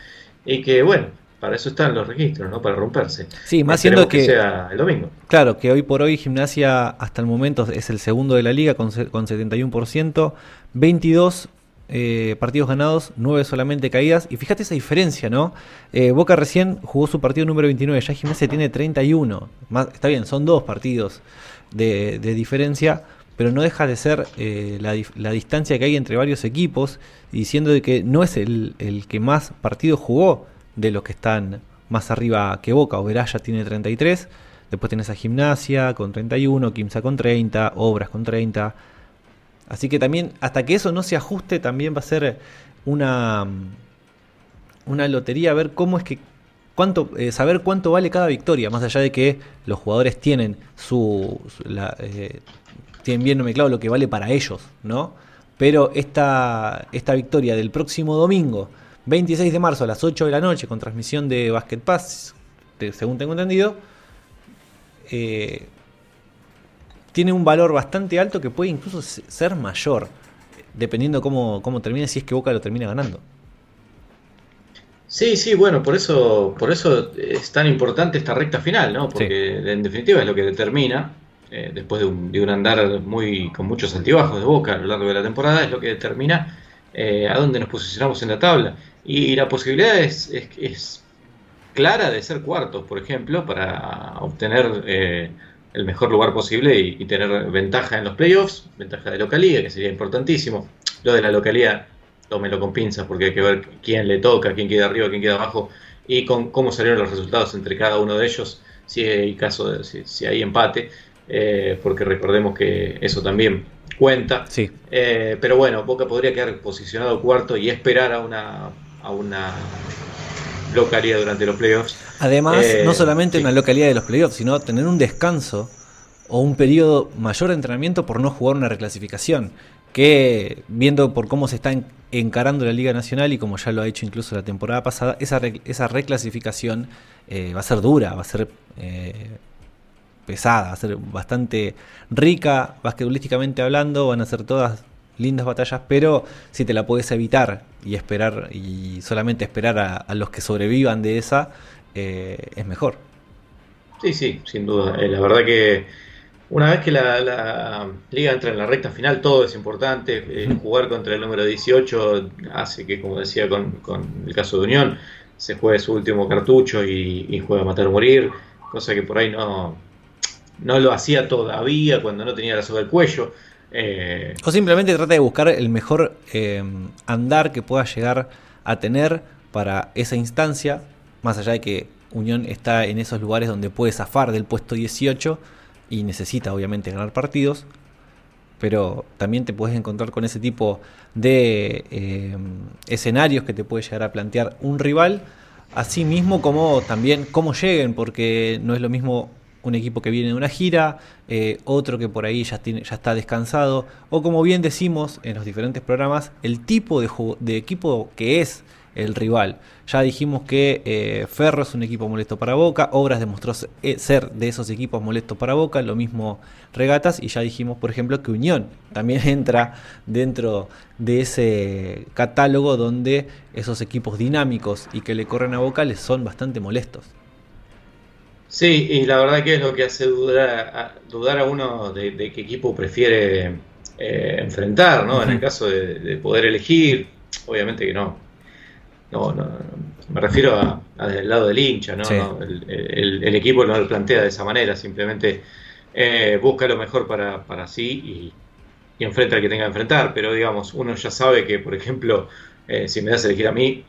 Y que bueno, para eso están los registros, ¿no? Para romperse. Sí, más siendo que, sea el domingo. Claro, que hoy por hoy Gimnasia hasta el momento es el segundo de la liga con, con 71%, 22 eh, partidos ganados, 9 solamente caídas. Y fíjate esa diferencia, ¿no? Eh, Boca recién jugó su partido número 29, ya Gimnasia tiene 31. Más, está bien, son dos partidos de, diferencia, pero no deja de ser eh, la, distancia que hay entre varios equipos, diciendo de que no es el, el que más partidos jugó de los que están más arriba que Boca. Oberá tiene 33. Después tenés a Gimnasia con 31, Kimsa con 30, Obras con 30. Así que también, hasta que eso no se ajuste, también va a ser una, una lotería ver cómo es que. Cuánto, eh, saber cuánto vale cada victoria, más allá de que los jugadores tienen su. Eh, tienen bien no claro lo que vale para ellos, ¿no? Pero esta, esta victoria del próximo domingo 26 de marzo a las 8 de la noche con transmisión de Basket Pass, según tengo entendido, eh, tiene un valor bastante alto que puede incluso ser mayor, dependiendo cómo, cómo termine, si es que Boca lo termina ganando. Sí, sí, bueno, por eso, por eso es tan importante esta recta final, ¿no? Porque en definitiva es lo que determina, eh, después de un, de un, andar muy con muchos altibajos de Boca a lo largo de la temporada, es lo que determina eh, a dónde nos posicionamos en la tabla. Y la posibilidad es, es, clara de ser cuartos, por ejemplo, para obtener eh, el mejor lugar posible y, tener ventaja en los playoffs, ventaja de localidad, que sería importantísimo. Lo de la localidad, tómelo con pinzas, porque hay que ver quién le toca, quién queda arriba, quién queda abajo, y con cómo salieron los resultados entre cada uno de ellos, si hay caso de, si, hay empate, eh, porque recordemos que eso también cuenta. Sí. Eh, pero bueno, Boca podría quedar posicionado cuarto y esperar a una a una localidad durante los playoffs. Además, eh, no solamente una localidad de los playoffs, sino tener un descanso o un periodo mayor de entrenamiento por no jugar una reclasificación. Que viendo por cómo se está encarando la Liga Nacional y como ya lo ha hecho incluso la temporada pasada, esa, esa reclasificación eh, va a ser dura, va a ser eh, pesada, va a ser bastante rica, basquetbolísticamente hablando, van a ser todas lindas batallas, pero si te la puedes evitar y esperar y solamente esperar a, los que sobrevivan de esa, eh, es mejor. Sí, sí, sin duda. Eh, la verdad que una vez que la, liga entra en la recta final, todo es importante. Eh, jugar contra el número 18 hace que, como decía con, el caso de Unión, se juegue su último cartucho y, y juega a matar o morir, cosa que por ahí no, no lo hacía todavía cuando no tenía la soga del cuello. Eh, o simplemente trata de buscar el mejor eh, andar que pueda llegar a tener para esa instancia, más allá de que Unión está en esos lugares donde puede zafar del puesto 18 y necesita obviamente ganar partidos, pero también te puedes encontrar con ese tipo de eh, escenarios que te puede llegar a plantear un rival, así mismo como también cómo lleguen, porque no es lo mismo un equipo que viene de una gira, eh, otro que por ahí ya, está descansado, o como bien decimos en los diferentes programas, el tipo de, de equipo que es el rival. Ya dijimos que eh, Ferro es un equipo molesto para Boca, Obras demostró eh, ser de esos equipos molestos para Boca, lo mismo Regatas, y ya dijimos, por ejemplo, que Unión también entra dentro de ese catálogo donde esos equipos dinámicos y que le corren a Boca les son bastante molestos. Sí, y la verdad que es lo que hace dudar a, dudar a uno de, qué equipo prefiere eh, enfrentar, ¿no? En el caso de, poder elegir, obviamente que no. No, no, me refiero a, del lado del hincha, ¿no? El, equipo no lo plantea de esa manera, simplemente eh, busca lo mejor para, para sí y, enfrenta al que tenga que enfrentar. Pero digamos, uno ya sabe que, por ejemplo, eh, si me das a elegir a mí,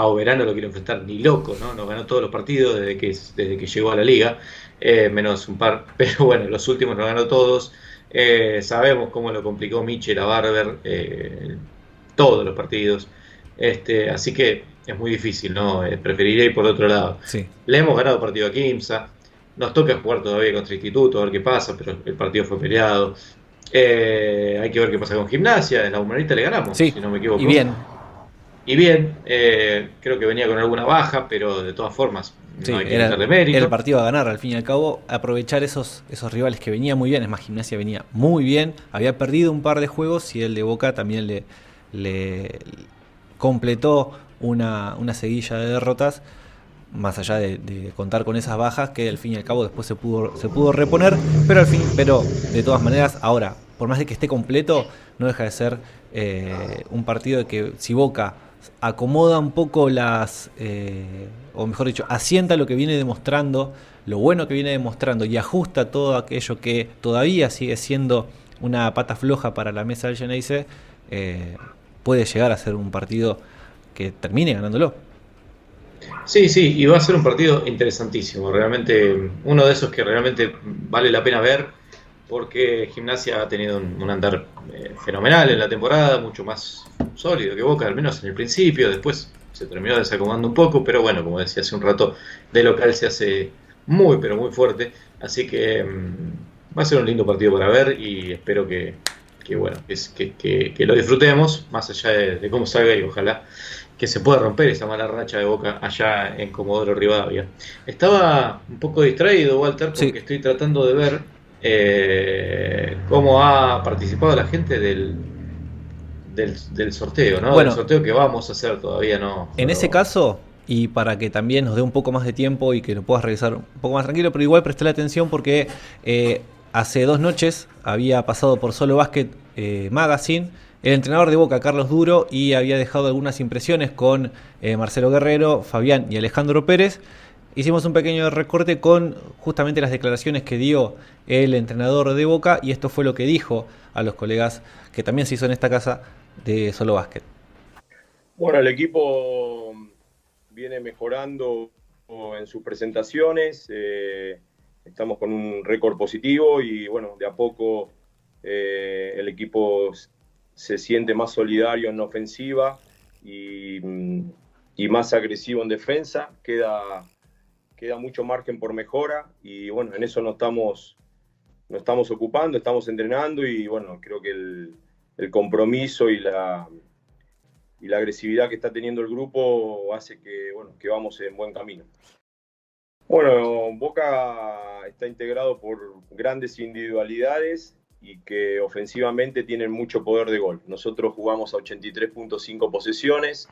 a Oberano lo quiero enfrentar ni loco, ¿no? Nos ganó todos los partidos desde que, desde que llegó a la liga, eh, menos un par, pero bueno, los últimos nos ganó todos. Eh, sabemos cómo lo complicó Michel a Barber eh, todos los partidos. Este, así que es muy difícil, ¿no? preferiría ir por otro lado. Sí. Le hemos ganado partido a Kimsa. Nos toca jugar todavía contra Instituto, a ver qué pasa, pero el partido fue peleado. hay que ver qué pasa con Gimnasia. En la humanista le ganamos, si no me equivoco. Y bien, y bien, eh, creo que venía con alguna baja, pero de todas formas no hay que era, de mérito. el partido a ganar, al fin y al cabo, aprovechar esos, esos rivales que venía muy bien, es más, Gimnasia venía muy bien, había perdido un par de juegos y el de Boca también le, le completó una, una seguilla de derrotas. más allá de, de, contar con esas bajas que al fin y al cabo después se pudo, se pudo reponer, pero al fin, pero de todas maneras, ahora, por más de que esté completo, no deja de ser eh, un partido de que si Boca acomoda un poco las, eh, o mejor dicho, asienta lo que viene demostrando, lo bueno que viene demostrando y ajusta todo aquello que todavía sigue siendo una pata floja para la mesa del Geneise, eh, puede llegar a ser un partido que termine ganándolo. Sí, sí, y va a ser un partido interesantísimo, realmente uno de esos que realmente vale la pena ver porque Gimnasia ha tenido un, andar eh, fenomenal en la temporada, mucho más sólido que Boca, al menos en el principio, después se terminó desacomodando un poco, pero bueno, como decía hace un rato, de local se hace muy, pero muy fuerte, así que mm, va a ser un lindo partido para ver y espero que, bueno, que, que, lo disfrutemos, más allá de, cómo salga y ojalá que se pueda romper esa mala racha de Boca allá en Comodoro Rivadavia. Estaba un poco distraído, Walter, porque estoy tratando de ver eh, cómo ha participado la gente del, del, sorteo, ¿no? Bueno, del sorteo que vamos a hacer todavía no. En ese caso, y para que también nos dé un poco más de tiempo y que lo puedas revisar un poco más tranquilo, pero igual presté la atención porque eh, hace dos noches había pasado por Solo Basket eh, Magazine el entrenador de Boca, Carlos Duro, y había dejado algunas impresiones con eh, Marcelo Guerrero, Fabián y Alejandro Pérez hicimos un pequeño recorte con justamente las declaraciones que dio el entrenador de Boca y esto fue lo que dijo a los colegas que también se hizo en esta casa de Solo Básquet. Bueno, el equipo viene mejorando en sus presentaciones, eh, estamos con un récord positivo y bueno, de a poco eh, el equipo se siente más solidario en ofensiva y, y más agresivo en defensa, queda queda mucho margen por mejora y bueno, en eso nos estamos, nos estamos ocupando, estamos entrenando y bueno, creo que el, compromiso y la, y la agresividad que está teniendo el grupo hace que, bueno, que vamos en buen camino. Bueno, Boca está integrado por grandes individualidades y que ofensivamente tienen mucho poder de gol. Nosotros jugamos a 83.5 posesiones,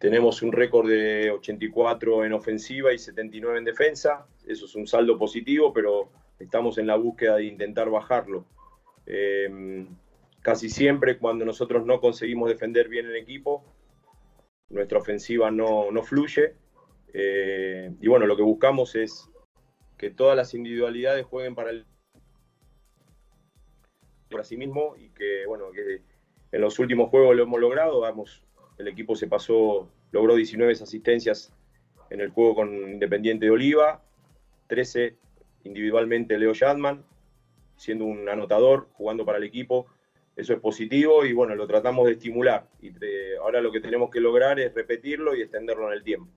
tenemos un récord de 84 en ofensiva y 79 en defensa. Eso es un saldo positivo, pero estamos en la búsqueda de intentar bajarlo. Em, casi siempre cuando nosotros no conseguimos defender bien el equipo, nuestra ofensiva no, no fluye. Eh, y bueno, lo que buscamos es que todas las individualidades jueguen para el para sí mismo y que bueno que en los últimos juegos lo hemos logrado, vamos el equipo se pasó, logró 19 asistencias en el juego con Independiente de Oliva, 13 individualmente Leo Yadman, siendo un anotador, jugando para el equipo. Eso es positivo y bueno, lo tratamos de estimular. Y ahora lo que tenemos que lograr es repetirlo y extenderlo en el tiempo.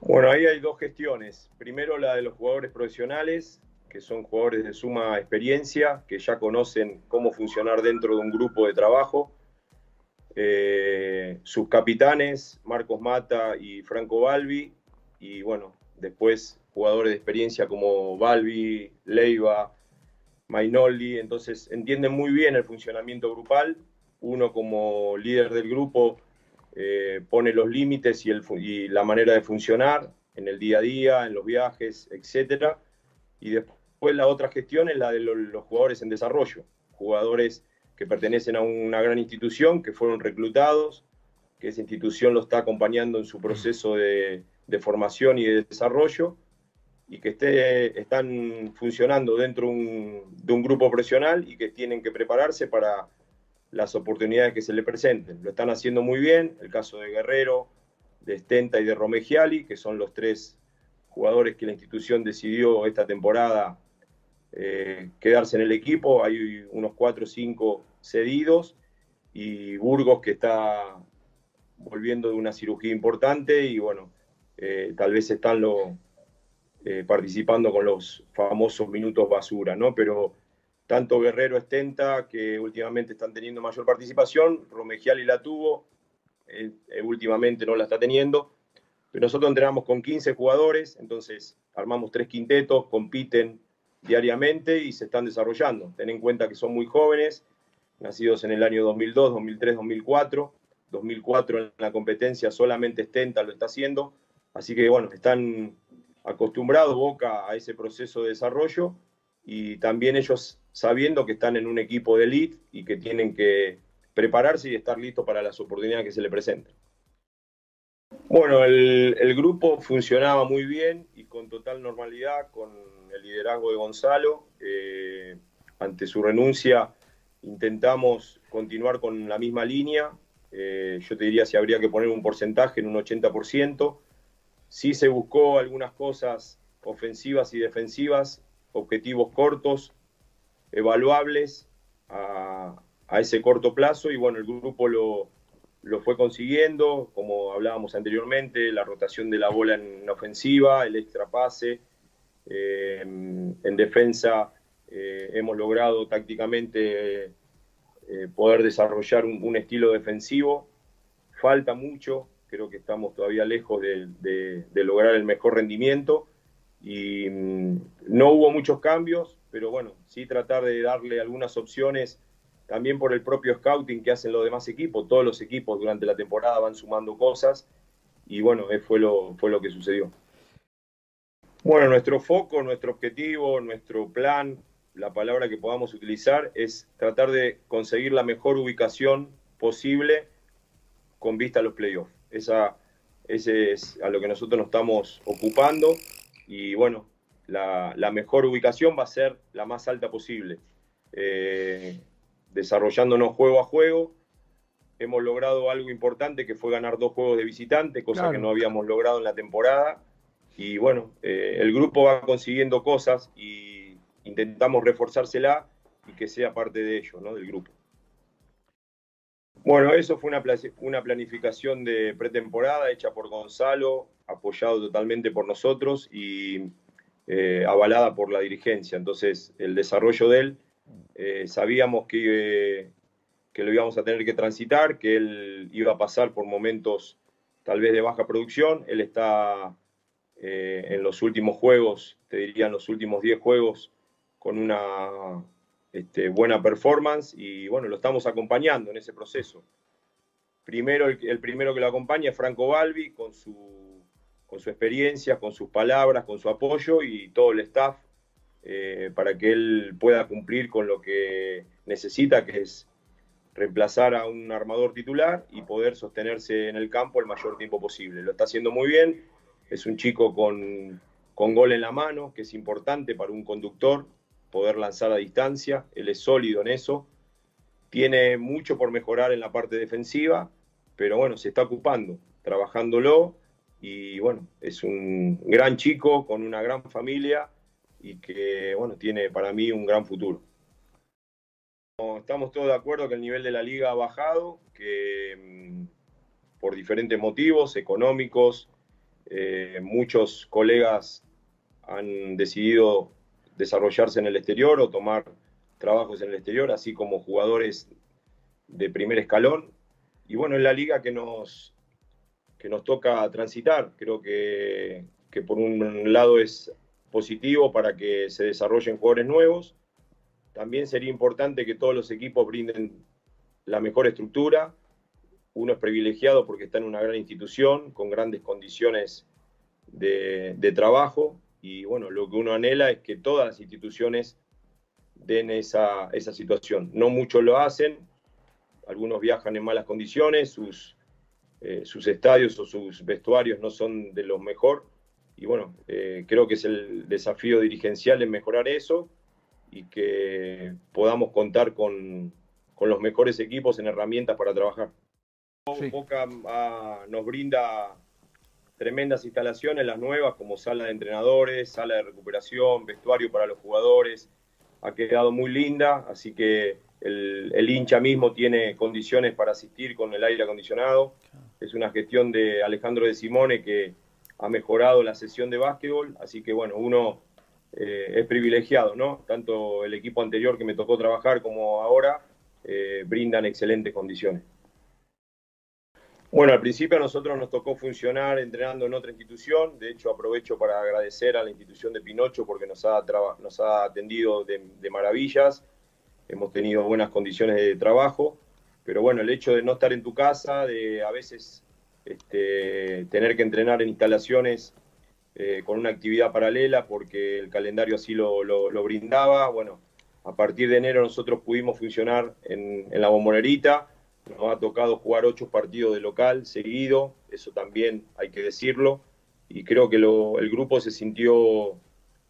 Bueno, ahí hay dos gestiones. Primero la de los jugadores profesionales, que son jugadores de suma experiencia, que ya conocen cómo funcionar dentro de un grupo de trabajo eh, sus capitanes, Marcos Mata y Franco Balbi, y bueno, después jugadores de experiencia como Balbi, Leiva, Mainoldi, entonces entienden muy bien el funcionamiento grupal, uno como líder del grupo eh, pone los límites y, y, la manera de funcionar en el día a día, en los viajes, etc. Y después la otra gestión es la de los jugadores en desarrollo, jugadores que pertenecen a una gran institución, que fueron reclutados, que esa institución lo está acompañando en su proceso de, formación y de desarrollo, y que esté, están funcionando dentro de un grupo profesional y que tienen que prepararse para las oportunidades que se le presenten. Lo están haciendo muy bien, el caso de Guerrero, de Stenta y de Romegiali, que son los tres jugadores que la institución decidió esta temporada eh, quedarse en el equipo. Hay unos cuatro o cinco cedidos y Burgos que está volviendo de una cirugía importante y bueno, eh, tal vez están eh, participando con los famosos minutos basura, ¿no? Pero tanto Guerrero Estenta, que últimamente están teniendo mayor participación, Romegiali la tuvo, últimamente no la está teniendo, pero nosotros entrenamos con 15 jugadores, entonces armamos tres quintetos, compiten diariamente y se están desarrollando. Ten en cuenta que son muy jóvenes, nacidos en el año 2002, 2003, 2004. 2004 en la competencia solamente Stenta lo está haciendo, Así que bueno, están acostumbrados Boca a ese proceso de desarrollo y también ellos sabiendo que están en un equipo de elite y que tienen que prepararse y estar listos para las oportunidades que se les presenten. Bueno, el, el, grupo funcionaba muy bien y con total normalidad, con el liderazgo de Gonzalo. Eh, ante su renuncia intentamos continuar con la misma línea. Eh, yo te diría si habría que poner un porcentaje en un 80%. Sí se buscó algunas cosas ofensivas y defensivas, objetivos cortos, evaluables a, ese corto plazo y bueno, el grupo lo, lo fue consiguiendo, como hablábamos anteriormente, la rotación de la bola en ofensiva, el extra pase. Eh, en defensa eh, hemos logrado tácticamente eh, poder desarrollar un, estilo defensivo. Falta mucho, creo que estamos todavía lejos de, lograr el mejor rendimiento y mm, no hubo muchos cambios, pero bueno, sí tratar de darle algunas opciones también por el propio scouting que hacen los demás equipos. Todos los equipos durante la temporada van sumando cosas y bueno, fue lo, fue lo que sucedió. Bueno, nuestro foco, nuestro objetivo, nuestro plan, la palabra que podamos utilizar es tratar de conseguir la mejor ubicación posible con vista a los playoffs. Esa, ese es a lo que nosotros nos estamos ocupando y bueno, la, la mejor ubicación va a ser la más alta posible. Eh, desarrollándonos juego a juego. Hemos logrado algo importante que fue ganar dos juegos de visitante, cosa claro. que no habíamos logrado en la temporada. Y bueno, eh, el grupo va consiguiendo cosas y intentamos reforzársela y que sea parte de ello, ¿no? del grupo. Bueno, eso fue una, una planificación de pretemporada hecha por Gonzalo, apoyado totalmente por nosotros y eh, avalada por la dirigencia. Entonces, el desarrollo de él eh, sabíamos que, que, lo íbamos a tener que transitar, que él iba a pasar por momentos tal vez de baja producción. Él está eh, en los últimos juegos, te diría en los últimos 10 juegos, con una este, buena performance y bueno, lo estamos acompañando en ese proceso. Primero, el, primero que lo acompaña es Franco Balbi con su, con su experiencia, con sus palabras, con su apoyo y todo el staff eh, para que él pueda cumplir con lo que necesita, que es reemplazar a un armador titular y poder sostenerse en el campo el mayor tiempo posible. Lo está haciendo muy bien, es un chico con, con gol en la mano, que es importante para un conductor poder lanzar a distancia, él es sólido en eso, tiene mucho por mejorar en la parte defensiva, pero bueno, se está ocupando, trabajándolo y bueno, es un gran chico con una gran familia y que bueno, tiene para mí un gran futuro. Estamos todos de acuerdo que el nivel de la liga ha bajado, que mm, por diferentes motivos económicos, eh, muchos colegas han decidido desarrollarse en el exterior o tomar trabajos en el exterior, así como jugadores de primer escalón. Y bueno, es la liga que nos, que nos toca transitar. Creo que, que por un lado es positivo para que se desarrollen jugadores nuevos. También sería importante que todos los equipos brinden la mejor estructura. Uno es privilegiado porque está en una gran institución, con grandes condiciones de, de trabajo. Y bueno, lo que uno anhela es que todas las instituciones den esa, esa situación. No muchos lo hacen, algunos viajan en malas condiciones, sus, eh, sus estadios o sus vestuarios no son de los mejor y bueno, eh, creo que es el desafío dirigencial en mejorar eso y que podamos contar con, con los mejores equipos en herramientas para trabajar. Sí. Boca ah, nos brinda tremendas instalaciones, las nuevas, como sala de entrenadores, sala de recuperación, vestuario para los jugadores. Ha quedado muy linda, así que el, el, hincha mismo tiene condiciones para asistir con el aire acondicionado. Es una gestión de Alejandro de Simone que ha mejorado la sesión de básquetbol, así que bueno, uno eh, es privilegiado, ¿no? Tanto el equipo anterior que me tocó trabajar como ahora eh, brindan excelentes condiciones. Bueno, al principio a nosotros nos tocó funcionar entrenando en otra institución, de hecho aprovecho para agradecer a la institución de Pinocho porque nos ha, atendido de, maravillas, hemos tenido buenas condiciones de trabajo, pero bueno, el hecho de no estar en tu casa, de a veces este, tener que entrenar en instalaciones eh, con una actividad paralela porque el calendario así lo, brindaba. Bueno, a partir de enero nosotros pudimos funcionar en, en, la bombonerita. Nos ha tocado jugar ocho partidos de local seguido, eso también hay que decirlo. Y creo que el grupo se sintió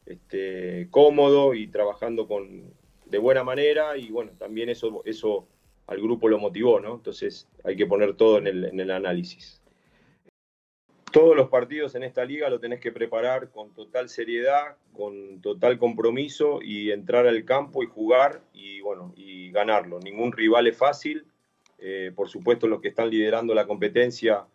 este, cómodo y trabajando con, de buena manera. Y bueno, también eso, eso al grupo lo motivó, ¿no? Entonces hay que poner todo en el, en el análisis. Todos los partidos en esta liga lo tenés que preparar con total seriedad, con total compromiso y entrar al campo y jugar y bueno, y ganarlo. Ningún rival es fácil. Eh, por supuesto, los que están liderando la competencia,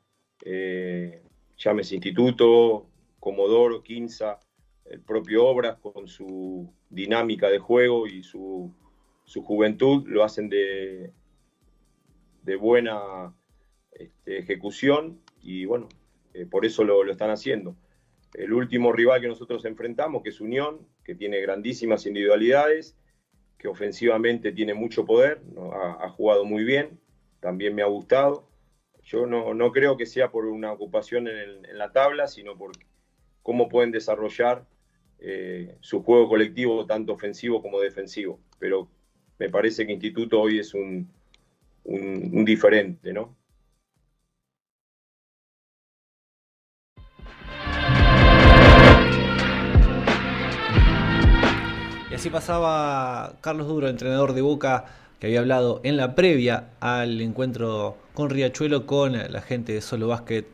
eh, llámese Instituto, Comodoro, Quinza, el propio Obras, con su dinámica de juego y su, su juventud, lo hacen de, de buena este, ejecución y bueno, eh, por eso lo, están haciendo. El último rival que nosotros enfrentamos, que es Unión, que tiene grandísimas individualidades, que ofensivamente tiene mucho poder, ha, jugado muy bien, también me ha gustado. Yo no, creo que sea por una ocupación en, la tabla, sino por cómo pueden desarrollar eh, su juego colectivo, tanto ofensivo como defensivo. Pero me parece que Instituto hoy es un, un, diferente, ¿no? Y así pasaba Carlos Duro, entrenador de Boca, que había hablado en la previa al encuentro con Riachuelo con la gente de Solo Basket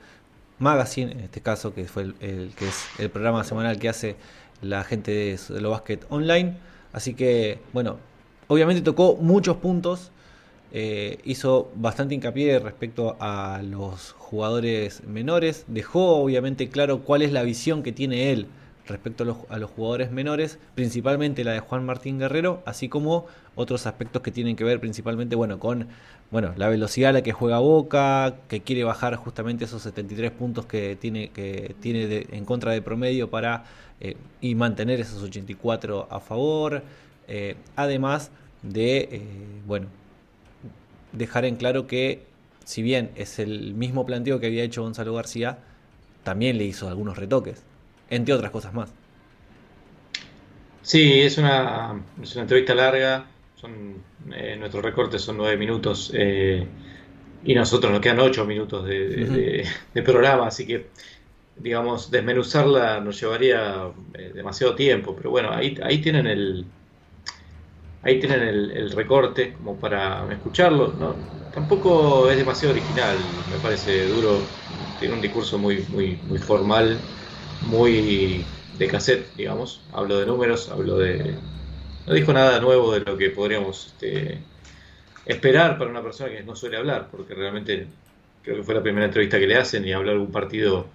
Magazine, en este caso que fue el, que es el programa semanal que hace la gente de Solo Basket Online. Así que, bueno, obviamente tocó muchos puntos eh, hizo bastante hincapié respecto a los jugadores menores, dejó obviamente claro cuál es la visión que tiene él respecto a los, jugadores menores, principalmente la de Juan Martín Guerrero, así como otros aspectos que tienen que ver principalmente bueno, con bueno, la velocidad a la que juega Boca, que quiere bajar justamente esos 73 puntos que tiene, que tiene en contra de promedio para eh, y mantener esos 84 a favor, eh, además de bueno, dejar en claro que, si bien es el mismo planteo que había hecho Gonzalo García, también le hizo algunos retoques, entre otras cosas más. Sí, es una, es una entrevista larga, son, eh, nuestros recortes son nueve minutos eh, y nosotros nos quedan ocho minutos de, programa, así que digamos, desmenuzarla nos llevaría eh, demasiado tiempo, pero bueno, ahí, ahí tienen el, ahí tienen el, recorte como para escucharlo. ¿no? Tampoco es demasiado original, me parece duro. Tiene un discurso muy, muy, muy formal, muy de cassette, digamos. Hablo de números, hablo de. No dijo nada nuevo de lo que podríamos este, esperar para una persona que no suele hablar, porque realmente creo que fue la primera entrevista que le hacen y hablar algún partido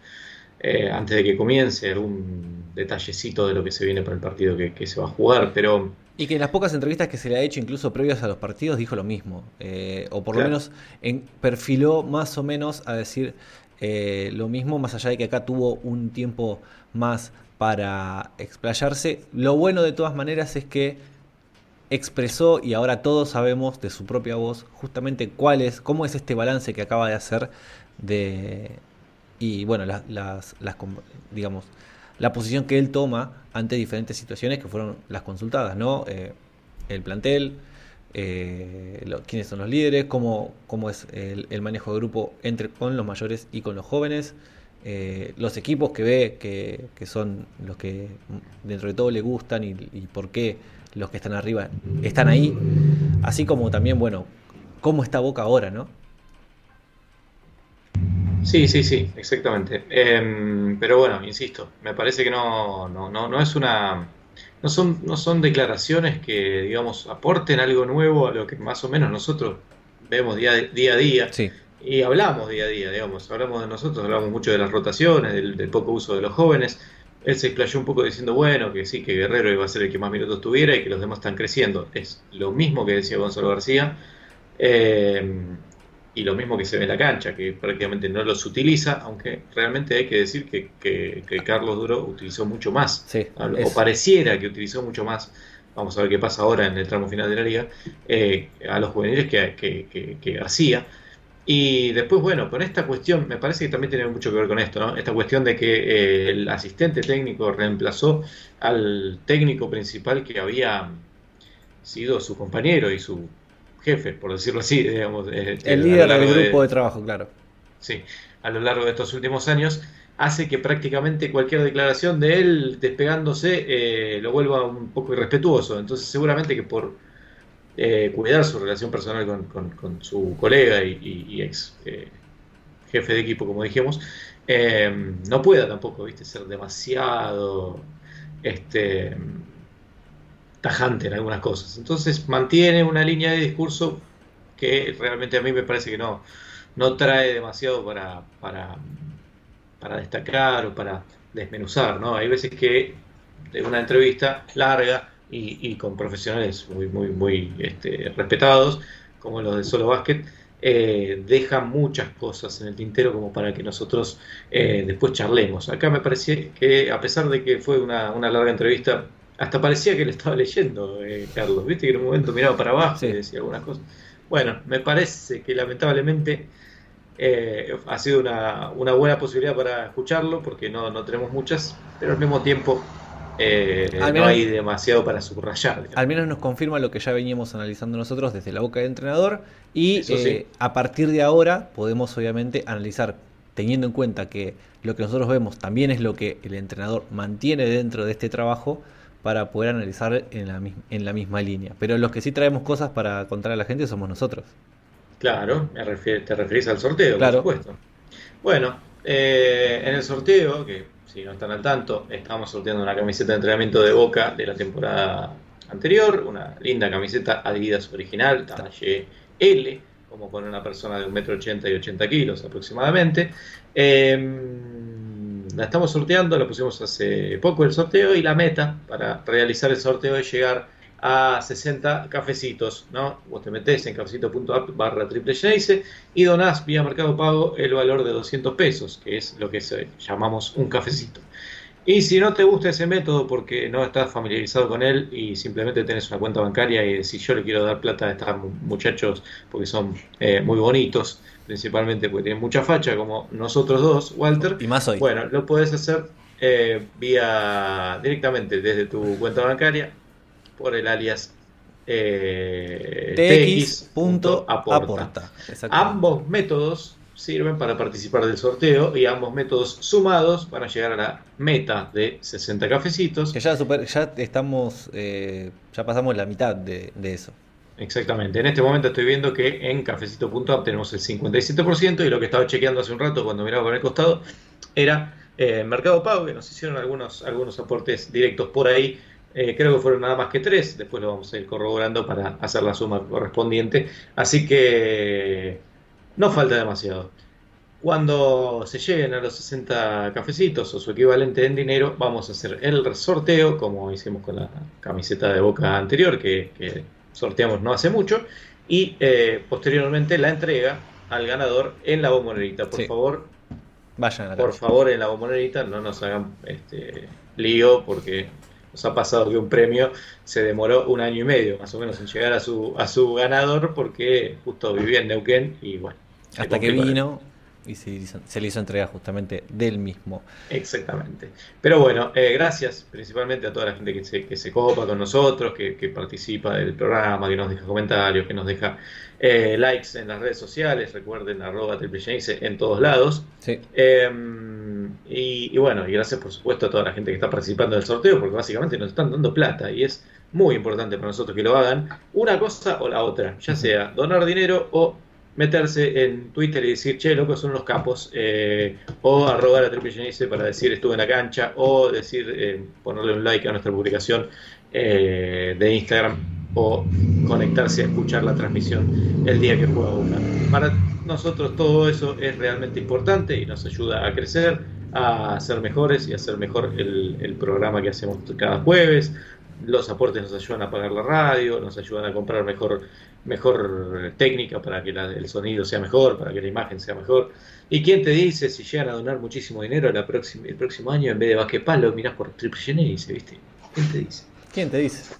eh, antes de que comience, algún detallecito de lo que se viene para el partido que, que se va a jugar, pero y que en las pocas entrevistas que se le ha hecho, incluso previas a los partidos, dijo lo mismo. Eh, o por lo menos en, perfiló más o menos a decir eh, lo mismo, más allá de que acá tuvo un tiempo más para explayarse. Lo bueno de todas maneras es que expresó y ahora todos sabemos de su propia voz justamente cuál es, cómo es este balance que acaba de hacer de y bueno las, las, digamos la posición que él toma ante diferentes situaciones que fueron las consultadas, ¿no? Eh, el plantel, eh, quiénes son los líderes, cómo, cómo es el, manejo de grupo entre con los mayores y con los jóvenes, eh, los equipos que ve que, que, son los que dentro de todo le gustan y, por qué los que están arriba están ahí, así como también, bueno, cómo está Boca ahora, ¿no? Sí, sí, sí, exactamente. Em, pero bueno, insisto, me parece que no, no, no, no es una. No son, no son declaraciones que, digamos, aporten algo nuevo a lo que más o menos nosotros vemos día, día a día. Y hablamos día a día, digamos, hablamos de nosotros, hablamos mucho de las rotaciones, del, poco uso de los jóvenes. Él se explayó un poco diciendo, bueno, que sí, que Guerrero iba a ser el que más minutos tuviera y que los demás están creciendo. Es lo mismo que decía Gonzalo García. Eh, y lo mismo que se ve en la cancha, que prácticamente no los utiliza, aunque realmente hay que decir que, que, Carlos Duro utilizó mucho más, o pareciera que utilizó mucho más, vamos a ver qué pasa ahora en el tramo final de la liga, eh, a los juveniles que, que, García. Y después, bueno, con esta cuestión, me parece que también tiene mucho que ver con esto, ¿no? Esta cuestión de que eh, el asistente técnico reemplazó al técnico principal que había sido su compañero y su jefe, por decirlo así, digamos. eh, El líder del de- grupo de trabajo, claro. Sí, a lo largo de estos últimos años, hace que prácticamente cualquier declaración de él despegándose eh, lo vuelva un poco irrespetuoso. Entonces, seguramente que por eh, cuidar su relación personal con, con- con su colega y, y- y ex eh, jefe de equipo, como dijimos, no pueda tampoco, viste, ser demasiado este, tajante en algunas cosas. Entonces, mantiene una línea de discurso que realmente a mí me parece que no, no trae demasiado para, para, para destacar o para desmenuzar, ¿no? Hay veces que de una entrevista larga y, con profesionales muy, muy, muy este, respetados, como los de Solo Basket, eh, deja muchas cosas en el tintero como para que nosotros eh, después charlemos. Acá me parecía que, a pesar de que fue una, una larga entrevista, hasta parecía que le estaba leyendo, eh, Carlos. Viste que en un momento miraba para abajo Sí. y decía algunas cosas. Bueno, me parece que lamentablemente eh, ha sido una, una buena posibilidad para escucharlo, porque no, no tenemos muchas, pero al mismo tiempo eh, Al no hay demasiado para subrayar. digamos. Al menos nos confirma lo que ya veníamos analizando nosotros desde la boca del entrenador y sí. eh, a partir de ahora podemos obviamente analizar teniendo en cuenta que lo que nosotros vemos también es lo que el entrenador mantiene dentro de este trabajo para poder analizar en la, mis- en la misma línea. Pero los que sí traemos cosas para contar a la gente somos nosotros. Claro, me refier- te referís al sorteo, Claro. por supuesto. Bueno, eh, en el sorteo, que si no están al tanto, estamos sorteando una camiseta de entrenamiento de Boca de la temporada anterior, una linda camiseta Adidas original, tamalle L, como con una persona de 1,80m y 80 kilos aproximadamente. Eh, la estamos sorteando, la pusimos hace poco el sorteo y la meta para realizar el sorteo es llegar a 60 cafecitos, ¿no? Vos te metés en cafecito.app barra triple y donás vía Mercado Pago el valor de 200 pesos, que es lo que llamamos un cafecito. Y si no te gusta ese método porque no estás familiarizado con él y simplemente tenés una cuenta bancaria y decís yo le quiero dar plata a estos mu- muchachos porque son eh, muy bonitos, principalmente porque tienen mucha facha como nosotros dos, Walter, Y más hoy. bueno, lo puedes hacer eh, vía directamente desde tu cuenta bancaria por el alias eh, tx.aporta. Ambos métodos sirven para participar del sorteo y ambos métodos sumados van a llegar a la meta de 60 cafecitos. Que ya, super- ya estamos, eh, ya pasamos la mitad de, de eso. Exactamente. En este momento estoy viendo que en cafecito.app tenemos el 57% y lo que estaba chequeando hace un rato cuando miraba por el costado era eh, Mercado Pago, que nos hicieron algunos, algunos aportes directos por ahí. Eh, creo que fueron nada más que tres. Después lo vamos a ir corroborando para hacer la suma correspondiente. Así que no falta demasiado. Cuando se lleguen a los 60 cafecitos o su equivalente en dinero, vamos a hacer el sorteo, como hicimos con la camiseta de boca anterior, que, que sorteamos no hace mucho, y eh, posteriormente la entrega al ganador en la bombonerita. Por Sí. favor, Vayan a la por cancha. favor, en la bombonerita no nos hagan este, lío, porque nos ha pasado que un premio se demoró un año y medio, más o menos, en llegar a su, a su ganador, porque justo vivía en Neuquén y bueno. Hasta que vino y se, hizo- se le hizo entrega justamente del mismo. Exactamente. Pero bueno, eh, gracias principalmente a toda la gente que se, que se copa con nosotros, que, que participa del programa, que nos deja comentarios, que nos deja eh, likes en las redes sociales. Recuerden, arroba en todos lados. Sí. Eh, y, y bueno, y gracias por supuesto a toda la gente que está participando del sorteo, porque básicamente nos están dando plata y es muy importante para nosotros que lo hagan. Una cosa o la otra, ya sea donar dinero o meterse en Twitter y decir, che, locos son los capos, eh, o arrobar a Triple Genice para decir estuve en la cancha, o decir, eh, ponerle un like a nuestra publicación eh, de Instagram, o conectarse a escuchar la transmisión el día que juega Boca. Para nosotros todo eso es realmente importante y nos ayuda a crecer, a ser mejores y a hacer mejor el, el programa que hacemos cada jueves. Los aportes nos ayudan a pagar la radio, nos ayudan a comprar mejor, mejor técnica para que la- el sonido sea mejor, para que la imagen sea mejor. ¿Y quién te dice si llegan a donar muchísimo dinero la próxima, el próximo año en vez de Basquepalo, mirás por Triple Genesis, ¿viste? ¿Quién te dice? ¿Quién te dice?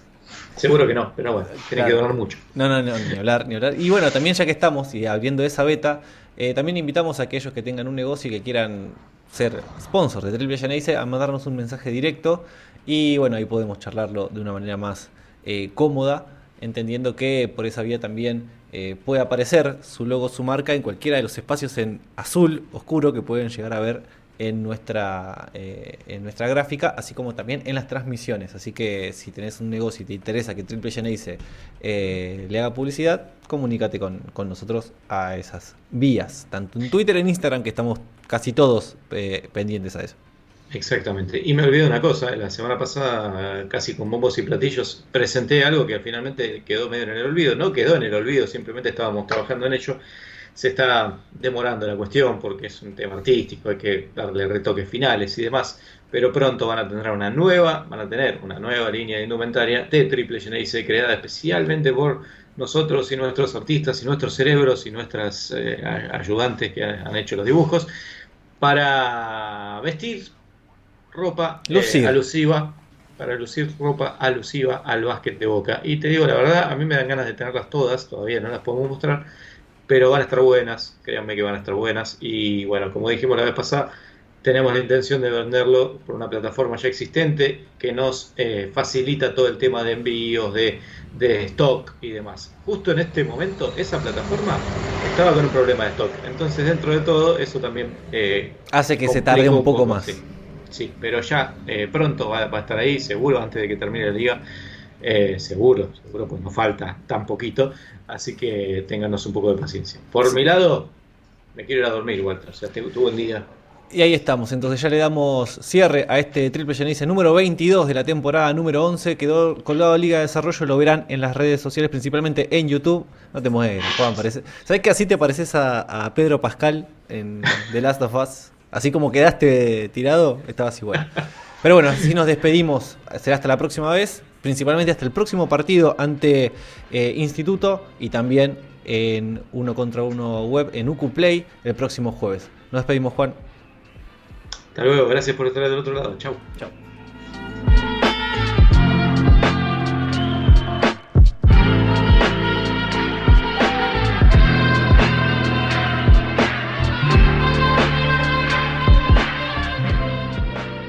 Seguro que no, pero bueno, tiene Claro. que durar mucho. No, no, no, ni hablar, ni hablar. Y bueno, también ya que estamos y abriendo esa beta, eh, también invitamos a aquellos que tengan un negocio y que quieran ser sponsors de Triple Geneise a mandarnos un mensaje directo y bueno, ahí podemos charlarlo de una manera más eh, cómoda, entendiendo que por esa vía también eh, puede aparecer su logo, su marca en cualquiera de los espacios en azul oscuro que pueden llegar a ver en nuestra, eh, en nuestra gráfica, así como también en las transmisiones. Así que si tenés un negocio y te interesa que Triple Geneise eh, le haga publicidad, comunícate con, con nosotros a esas vías, tanto en Twitter, en Instagram, que estamos casi todos eh, pendientes a eso. Exactamente. Y me olvidé una cosa, la semana pasada, casi con bombos y platillos, presenté algo que finalmente quedó medio en el olvido. No quedó en el olvido, simplemente estábamos trabajando en ello. Se está demorando la cuestión porque es un tema artístico, hay que darle retoques finales y demás. Pero pronto van a tener una nueva, van a tener una nueva línea de indumentaria de Triple Geneise creada especialmente por nosotros y nuestros artistas y nuestros cerebros y nuestras eh, ayudantes que han hecho los dibujos para vestir ropa eh, alusiva, para lucir ropa alusiva al básquet de Boca. Y te digo la verdad, a mí me dan ganas de tenerlas todas, todavía no las podemos mostrar, pero van a estar buenas, créanme que van a estar buenas. Y bueno, como dijimos la vez pasada, tenemos la intención de venderlo por una plataforma ya existente que nos eh, facilita todo el tema de envíos, de, de stock y demás. Justo en este momento, esa plataforma estaba con un problema de stock. Entonces, dentro de todo, eso también eh, Hace que se tarde un poco más. Sí, Sí, pero ya eh, pronto va, va a estar ahí, seguro, antes de que termine la liga. Eh, seguro, seguro, pues no falta tan poquito. Así que ténganos un poco de paciencia. Por mi lado, me quiero ir a dormir, Walter. O sea, te- un día. Y ahí estamos, entonces ya le damos cierre a este Triple Geneise número 22 de la temporada número 11. Quedó colgado Liga de Desarrollo, lo verán en las redes sociales, principalmente en YouTube. No te mueres, Juan, parece. ¿Sabes que así te pareces a, a Pedro Pascal en The Last of Us? Así como quedaste tirado, estabas igual. Pero bueno, así nos despedimos. Será hasta la próxima vez, principalmente hasta el próximo partido ante eh, Instituto y también en uno contra uno web en UQ Play el próximo jueves. Nos despedimos, Juan. Hasta luego, gracias por estar del otro lado. Chau. Chao.